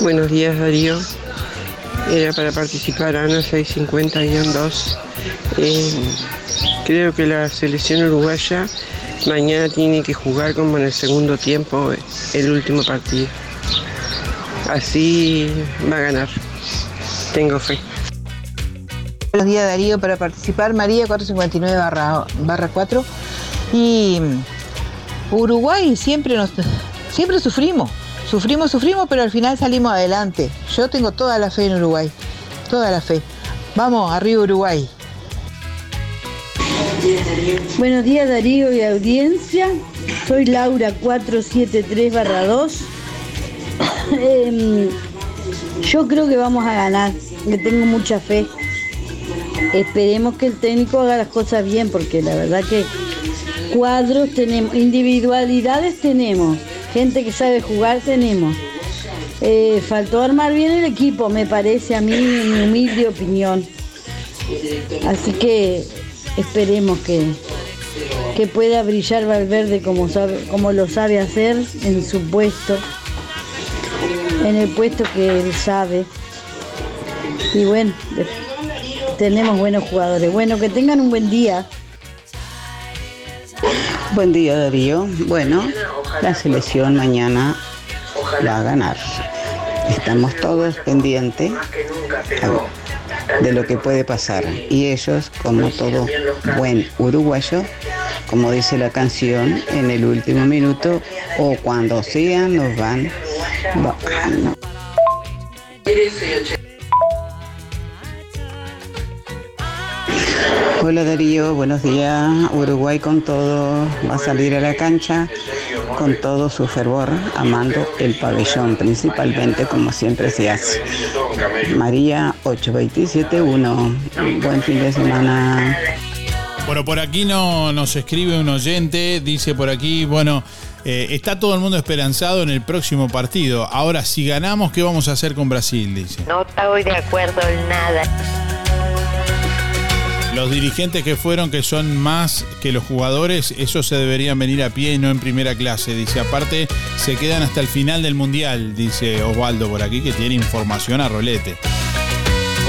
[SPEAKER 32] Buenos días Darío. Era para participar Ana 650-2. Eh, creo que la selección uruguaya Mañana tiene que jugar como en el segundo tiempo el último partido. Así va a ganar. Tengo fe.
[SPEAKER 23] Buenos días Darío, para participar María 459 barra, barra 4 y Uruguay siempre nos siempre sufrimos, sufrimos, sufrimos, pero al final salimos adelante. Yo tengo toda la fe en Uruguay, toda la fe. Vamos, arriba Uruguay.
[SPEAKER 35] Buenos días Darío y audiencia. Soy Laura 473 barra 2. <coughs> Em, yo creo que vamos a ganar, le tengo mucha fe. Esperemos que el técnico haga las cosas bien, porque la verdad que cuadros tenemos, individualidades tenemos, gente que sabe jugar tenemos. Eh, faltó armar bien el equipo, me parece a mí, en mi humilde opinión. Así que esperemos que, que pueda brillar Valverde como, sabe, como lo sabe hacer en su puesto, en el puesto que él sabe. Y bueno, tenemos buenos jugadores. Bueno, que tengan un buen día.
[SPEAKER 80] Buen día Darío. Bueno, la selección mañana va a ganar. Estamos todos pendientes de lo que puede pasar. Y ellos, como todo buen uruguayo, como dice la canción, en el último minuto o cuando sean nos van bajando. Hola Darío, buenos días. Uruguay con todo va a salir a la cancha con todo su fervor, amando el pabellón, principalmente como siempre se hace. María 8271, buen fin de semana.
[SPEAKER 1] Bueno, por aquí no, nos escribe un oyente, dice por aquí, bueno, eh, está todo el mundo esperanzado en el próximo partido. Ahora, si ganamos, ¿qué vamos a hacer con Brasil? Dice.
[SPEAKER 5] No estoy de acuerdo en nada.
[SPEAKER 1] Los dirigentes que fueron, que son más que los jugadores, esos se deberían venir a pie y no en primera clase. Dice, aparte, se quedan hasta el final del Mundial, dice Osvaldo por aquí, que tiene información a rolete.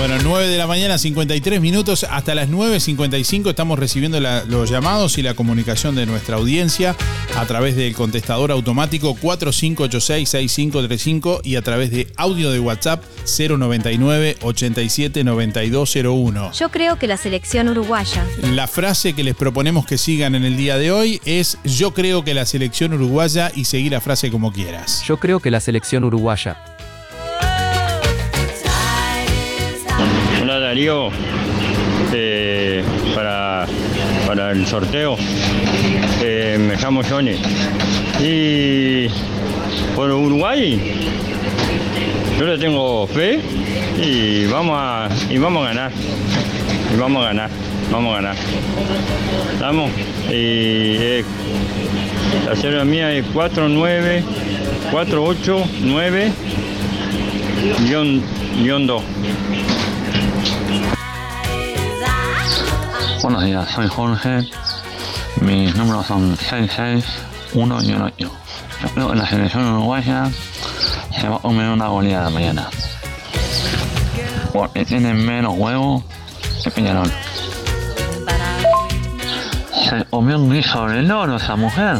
[SPEAKER 1] Bueno, 9 de la mañana, 53 minutos. Hasta las 9.55 estamos recibiendo los llamados y la comunicación de nuestra audiencia a través del contestador automático 4586-6535 y a través de audio de WhatsApp 099 879201
[SPEAKER 2] Yo creo que la selección uruguaya.
[SPEAKER 1] La frase que les proponemos que sigan en el día de hoy es yo creo que la selección uruguaya y seguir la frase como quieras.
[SPEAKER 85] Yo creo que la selección uruguaya.
[SPEAKER 81] Darío, eh, para, para el sorteo eh, me llamo Johnny. Y por Uruguay yo le tengo fe y vamos a, y vamos a ganar. Y vamos a ganar, vamos a ganar. ¿Estamos? Y eh, la serie mía es 49 489 2.
[SPEAKER 86] Buenos días, soy Jorge. Mis números son 661 y 8. Yo creo que la selección uruguaya se va a comer una goleada mañana. Porque tienen menos huevos que Peñarol. Se comió un guiso de loro esa mujer.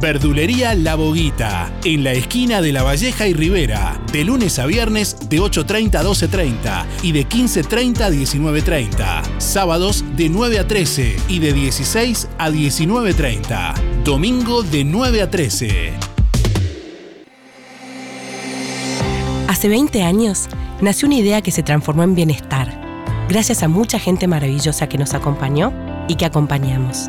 [SPEAKER 9] Verdulería La Boguita, en la esquina de La Valleja y Rivera, de lunes a viernes de 8.30 a 12.30 y de 15.30 a 19.30. Sábados de 9 a 13 y de 16 a 19.30. Domingo de 9 a 13.
[SPEAKER 87] Hace 20 años nació una idea que se transformó en bienestar, gracias a mucha gente maravillosa que nos acompañó y que acompañamos.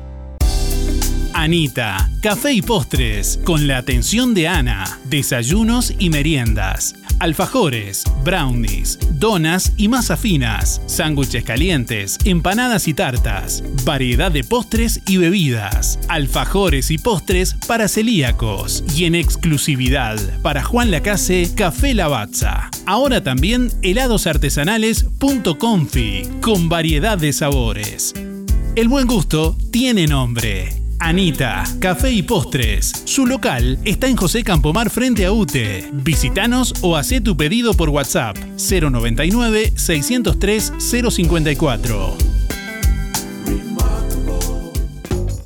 [SPEAKER 9] Anita, café y postres, con la atención de Ana, desayunos y meriendas, alfajores, brownies, donas y masas finas, sándwiches calientes, empanadas y tartas, variedad de postres y bebidas, alfajores y postres para celíacos y en exclusividad para Juan Lacase, Café Lavazza. Ahora también helados artesanales punto confi, con variedad de sabores. El buen gusto tiene nombre. Anita, Café y Postres. Su local está en José Campomar frente a UTE. Visítanos o haz tu pedido por WhatsApp 099 603 054.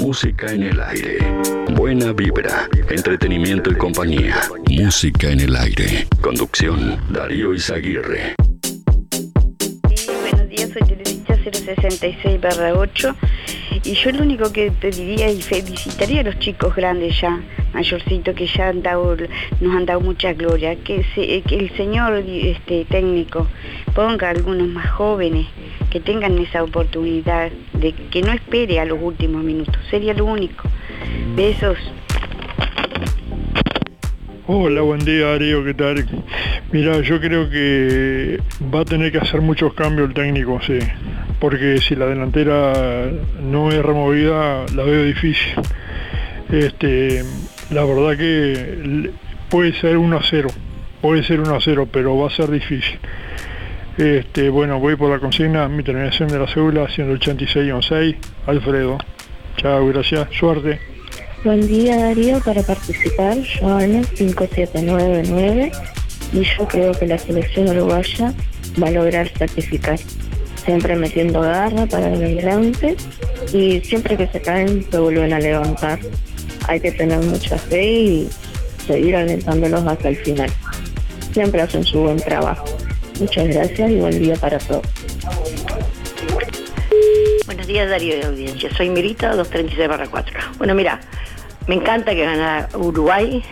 [SPEAKER 88] Música en el aire. Buena vibra. Entretenimiento y compañía. Música en el aire. Conducción. Darío Izaguirre.
[SPEAKER 35] Buenos días, soy Teresita 066 8 y yo lo único que pediría y felicitaría a los chicos grandes ya, mayorcitos que ya nos han dado mucha gloria, que, el señor este, técnico ponga algunos más jóvenes que tengan esa oportunidad de que no espere a los últimos minutos, sería lo único. Besos.
[SPEAKER 89] Hola, buen día Darío, ¿qué tal? Mira, yo creo que va a tener que hacer muchos cambios el técnico, sí, porque si la delantera no es removida, la veo difícil. Este, la verdad que puede ser 1 a 0, puede ser 1 a 0, pero va a ser difícil. Este, bueno, voy por la consigna, mi terminación de la cédula 186-6, Alfredo. Chao, gracias, suerte.
[SPEAKER 90] Buen día Darío, para participar, Joana 5799 y yo creo que la selección uruguaya va a lograr certificar, siempre metiendo garra para adelante y siempre que se caen se vuelven a levantar. Hay que tener mucha fe y seguir alentándolos hasta el final. Siempre hacen su buen trabajo. Muchas gracias y buen día para todos.
[SPEAKER 81] Buenos días Darío de audiencia, soy Mirita 236 4. Bueno mira, me encanta que gana Uruguay,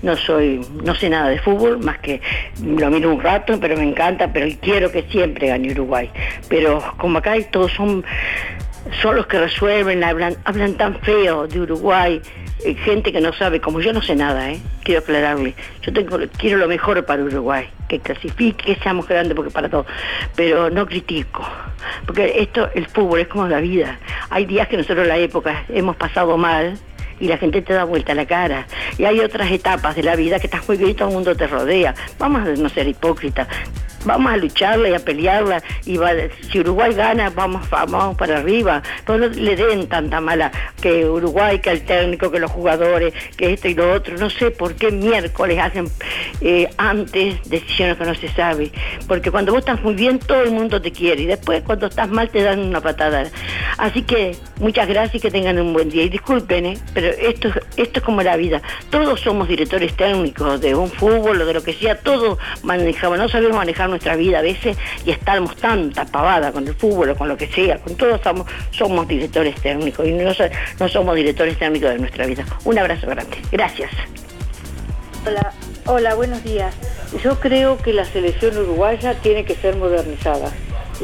[SPEAKER 81] no soy, no sé nada de fútbol, más que lo miro un rato, pero me encanta, pero quiero que siempre gane Uruguay. Pero como acá hay todos son, son los que resuelven, hablan, hablan tan feo de Uruguay, gente que no sabe, como yo no sé nada, ¿eh? quiero aclararle, yo tengo, quiero lo mejor para Uruguay, que clasifique, que seamos grandes, porque para todo, pero no critico, porque esto, el fútbol es como la vida, hay días que nosotros la época hemos pasado mal, y la gente te da vuelta la cara. Y hay otras etapas de la vida que estás muy bien y todo el mundo te rodea. Vamos a no ser hipócritas. Vamos a lucharla y a pelearla. Y si Uruguay gana, vamos, vamos para arriba. Pero no le den tanta mala que Uruguay, que el técnico, que los jugadores, que esto y lo otro. No sé por qué miércoles hacen eh, antes decisiones que no se sabe. Porque cuando vos estás muy bien, todo el mundo te quiere. Y después, cuando estás mal, te dan una patada. Así que muchas gracias y que tengan un buen día. Y disculpen, ¿eh? pero esto, esto es como la vida. Todos somos directores técnicos de un fútbol o de lo que sea. Todos manejamos. No sabemos manejar nuestra vida a veces y estamos tanta pavada con el fútbol o con lo que sea. Con todos somos, somos directores técnicos y no, no somos directores técnicos de nuestra vida. Un abrazo grande. Gracias.
[SPEAKER 91] Hola, hola, buenos días. Yo creo que la selección uruguaya tiene que ser modernizada.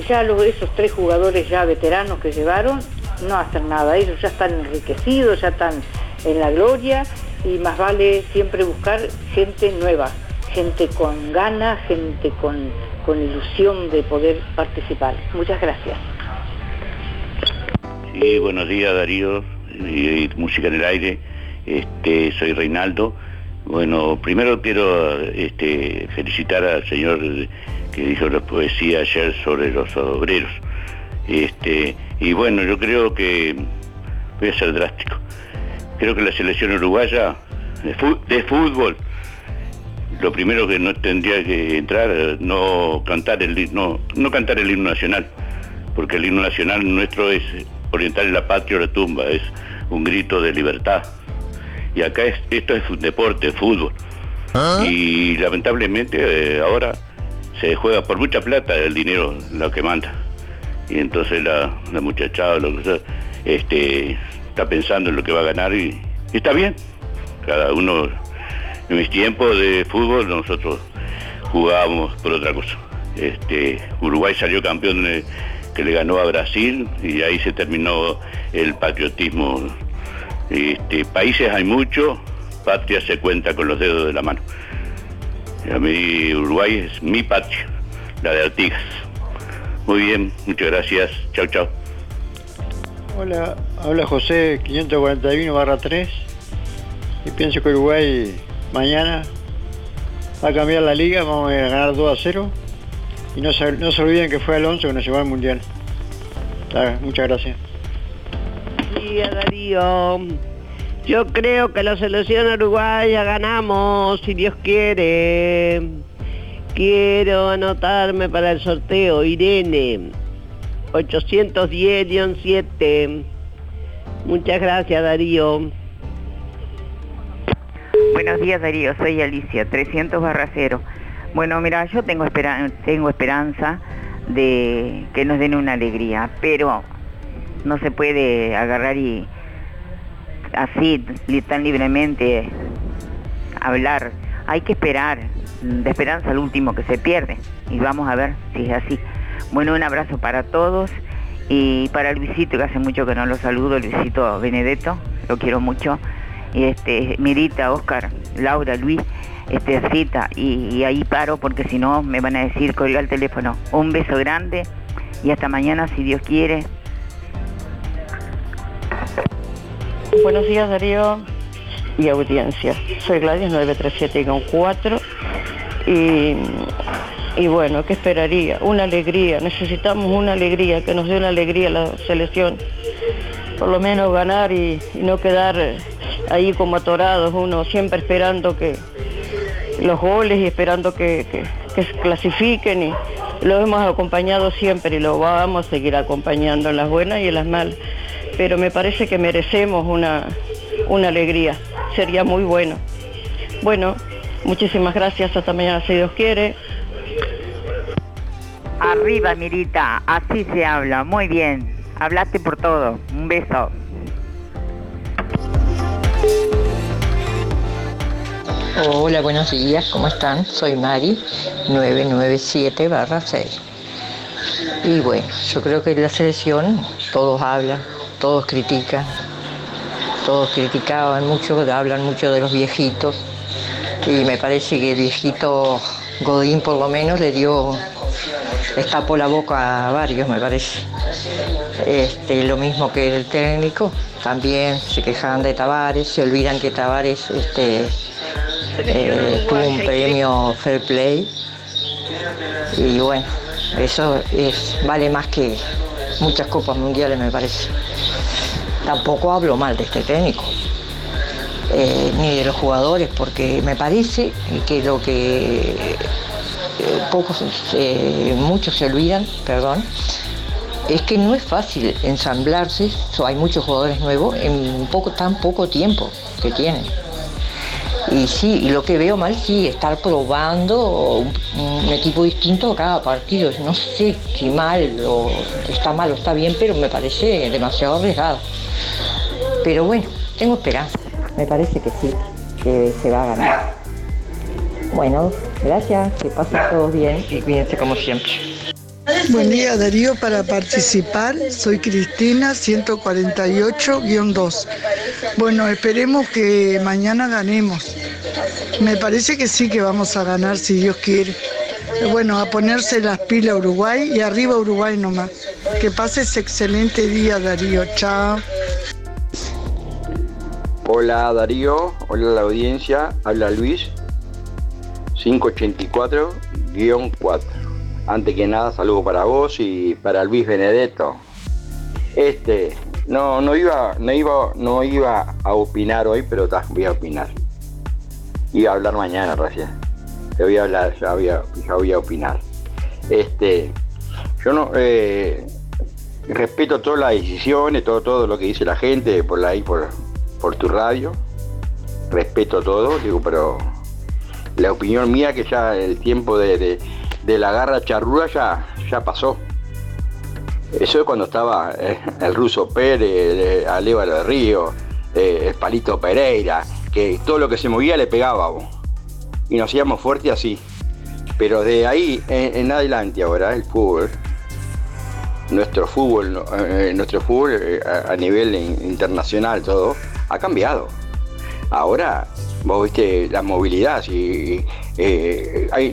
[SPEAKER 91] Ya los, esos tres jugadores ya veteranos que llevaron no hacen nada. Ellos ya están enriquecidos, ya están en la gloria y más vale siempre buscar gente nueva, gente con ganas, gente con, con ilusión de poder participar. Muchas gracias.
[SPEAKER 92] Sí, buenos días Darío, y música en el aire. Este, soy Reinaldo. Bueno, primero quiero este, felicitar al señor que dijo la poesía ayer sobre los obreros. Este, y bueno, yo creo que voy a ser drástico.
[SPEAKER 81] Creo que la selección uruguaya de fútbol, lo primero que no tendría que entrar, no cantar el hi- no, no cantar el himno nacional, porque el himno nacional nuestro es orientar la patria o la tumba, es un grito de libertad. Y acá es, esto es un deporte, fútbol. Y lamentablemente eh, ahora se juega por mucha plata el dinero lo que manda. Y entonces la, la muchachada lo que sea, este, está pensando en lo que va a ganar y, y está bien. Cada uno, en mis tiempos de fútbol nosotros jugábamos por otra cosa. Este, Uruguay salió campeón que le ganó a Brasil y ahí se terminó el patriotismo. Este, países hay muchos, patria se cuenta con los dedos de la mano. A mí Uruguay es mi patria, la de Artigas. Muy bien, muchas gracias. Chao, chao.
[SPEAKER 93] Hola, habla José 541 barra 3 y pienso que Uruguay mañana va a cambiar la liga, vamos a ganar 2 a 0 y no se, no olviden que fue Alonso que nos llevó al Mundial. Muchas gracias.
[SPEAKER 94] día, Darío. Yo creo que la selección uruguaya ganamos, si Dios quiere. Quiero anotarme para el sorteo, Irene. 810-7. Muchas gracias, Darío.
[SPEAKER 95] Buenos días Darío, soy Alicia, 300 barra 0. Bueno, mira, yo tengo, espera- tengo esperanza de que nos den una alegría, pero no se puede agarrar y así, tan libremente hablar. Hay que esperar, de esperanza al último que se pierde, y vamos a ver si es así. Bueno, un abrazo para todos y para Luisito, que hace mucho que no lo saludo, Luisito Benedetto, lo quiero mucho este Mirita, Oscar, Laura, Luis, este Rita y, ahí paro porque si no me van a decir colga el teléfono. Un beso grande y hasta mañana si Dios quiere.
[SPEAKER 91] Buenos días Darío y audiencia. Soy Gladys 937-4 y, y bueno, ¿qué esperaría? Una alegría, necesitamos una alegría, que nos dé una alegría la selección. Por lo menos ganar y, y no quedar ahí como atorados, uno siempre esperando que los goles y esperando que, que- se clasifiquen y lo hemos acompañado siempre y lo vamos a seguir acompañando en las buenas y en las malas. Pero me parece que merecemos una, una alegría, sería muy bueno. Bueno, muchísimas gracias, hasta mañana si Dios quiere.
[SPEAKER 95] Arriba, Mirita, así se habla. Muy bien. Hablaste por todo. Un beso.
[SPEAKER 32] Hola, buenos días, ¿cómo están? Soy Mari, 997 barra 6. Y bueno, yo creo que la selección, todos hablan, todos critican, todos criticaban mucho, hablan mucho de los viejitos. Y me parece que el viejito Godín por lo menos le dio, destapó la boca a varios, me parece. Este, lo mismo que el técnico, también se quejaban de Tavares, se olvidan que Tavares este, eh, tuvo un premio Fair Play y bueno, eso es, vale más que muchas copas mundiales me parece. Tampoco hablo mal de este técnico, eh, ni de los jugadores, porque me parece que lo que eh, pocos, muchos se olvidan, perdón, es que no es fácil ensamblarse, hay muchos jugadores nuevos en poco, tan poco tiempo que tienen. Y sí, lo que veo mal sí, estar probando un, un equipo distinto cada partido. No sé si mal o está mal o está bien, pero me parece demasiado arriesgado. Pero bueno, tengo esperanza. Me parece que sí, que se va a ganar. Bueno, gracias, que pasen todos bien y cuídense como siempre.
[SPEAKER 96] Buen día Darío, para participar soy Cristina 148-2. Bueno, esperemos que mañana ganemos. Me parece que sí que vamos a ganar si Dios quiere. Bueno, a ponerse las pilas Uruguay y arriba Uruguay nomás. Que pases excelente día Darío, chao.
[SPEAKER 20] Hola Darío, hola a la audiencia, habla Luis, 584-4. Antes que nada, saludo para vos y para Luis Benedetto. Este no, no iba, no iba, no iba a opinar hoy, pero ta, voy a opinar. Iba a hablar mañana recién. Te voy a hablar, ya voy a, ya voy a opinar. Este, yo no eh, respeto todas las decisiones, todo, todo lo que dice la gente por ahí, por, por tu radio. Respeto todo, digo, pero la opinión mía que ya el tiempo de- de la garra charrúa ya, ya pasó. Eso es cuando estaba eh, el ruso Pérez, eh, Alévalo de Río, eh, el Palito Pereira, que todo lo que se movía le pegábamos. Y nos hacíamos fuertes así. Pero de ahí en, adelante ahora el fútbol, nuestro fútbol, eh, nuestro fútbol a, nivel in- internacional todo, ha cambiado. Ahora, vos viste la movilidad, si,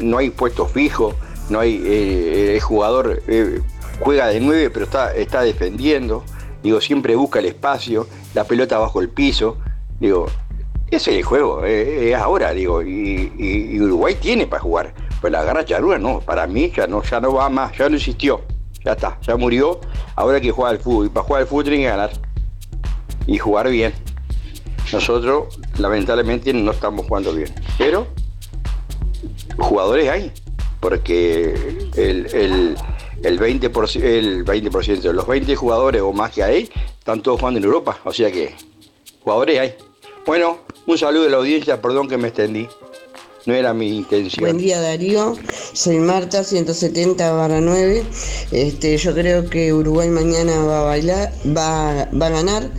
[SPEAKER 20] no hay puestos fijos, no hay eh, el jugador eh, juega de nueve pero está, está defendiendo, digo, siempre busca el espacio, la pelota bajo el piso, digo, ese es el juego, eh, es ahora, digo, y, Uruguay tiene para jugar, pero la garra charrúa no, para mí ya no, ya no va más, ya no existió, ya está, ya murió, ahora que jugar al fútbol, y para jugar al fútbol tiene que ganar y jugar bien. Nosotros lamentablemente no estamos jugando bien, pero jugadores hay, porque el, el, el 20%, el 20%, los 20 jugadores o más que hay, están todos jugando en Europa, o sea que jugadores hay. Bueno, un saludo de la audiencia, perdón que me extendí, no era mi intención.
[SPEAKER 97] Buen día Darío, soy Marta 170 barra 9. Este, yo creo que Uruguay mañana va a bailar, va, va a ganar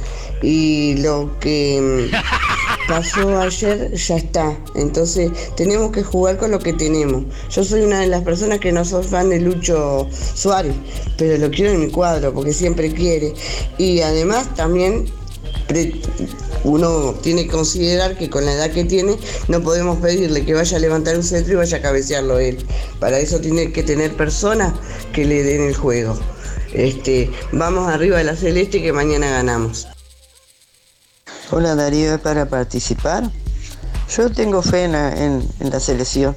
[SPEAKER 97] y lo que <laughs> pasó ayer ya está. Entonces tenemos que jugar con lo que tenemos. Yo soy una de las personas que no soy fan de Lucho Suárez, pero lo quiero en mi cuadro porque siempre quiere. Y además también uno tiene que considerar que con la edad que tiene no podemos pedirle que vaya a levantar un centro y vaya a cabecearlo él. Para eso tiene que tener personas que le den el juego. Este, vamos arriba de la celeste que mañana ganamos.
[SPEAKER 82] Hola Darío, ¿es para participar? Yo tengo fe en la, en- la selección,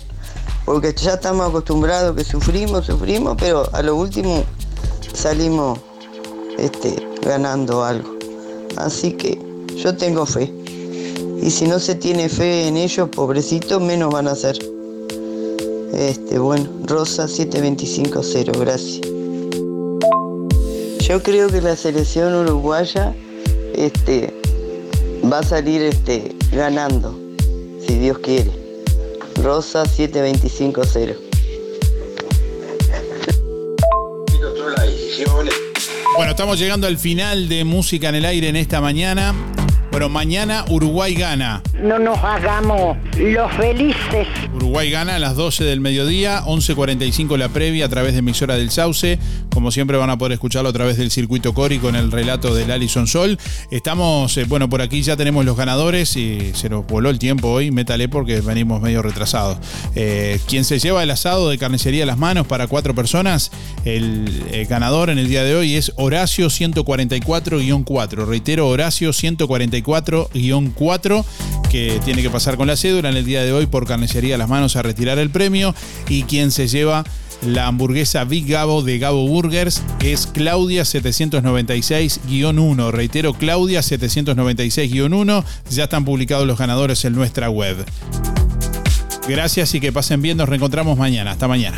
[SPEAKER 82] porque ya estamos acostumbrados que sufrimos, sufrimos, pero a lo último salimos este, ganando algo. Así que yo tengo fe. Y si no se tiene fe en ellos, pobrecitos, menos van a ser. Este, bueno, Rosa 7250, gracias. Yo creo que la selección uruguaya este, va a salir este, ganando, si Dios quiere. Rosa 7250.
[SPEAKER 1] Bueno, estamos llegando al final de Música en el Aire en esta mañana. Bueno, mañana Uruguay gana.
[SPEAKER 98] No nos hagamos los felices.
[SPEAKER 1] Uruguay gana a las 12 del mediodía, 11.45 la previa a través de emisora del Sauce. Como siempre van a poder escucharlo a través del circuito Cori con el relato del Alison Sol. Estamos, eh, bueno, por aquí ya tenemos los ganadores y se nos voló el tiempo hoy, métale porque venimos medio retrasados. Eh, quien se lleva el asado de carnicería a las manos para cuatro personas, el eh, ganador en el día de hoy es Horacio 144-4. Reitero, Horacio 144-4 que tiene que pasar con la cédula en el día de hoy por carnicería las manos a retirar el premio y quien se lleva la hamburguesa Big Gabo de Gabo Burgers es Claudia 796-1. Reitero, Claudia 796-1. Ya están publicados los ganadores en nuestra web. Gracias y que pasen bien. Nos reencontramos mañana. Hasta mañana.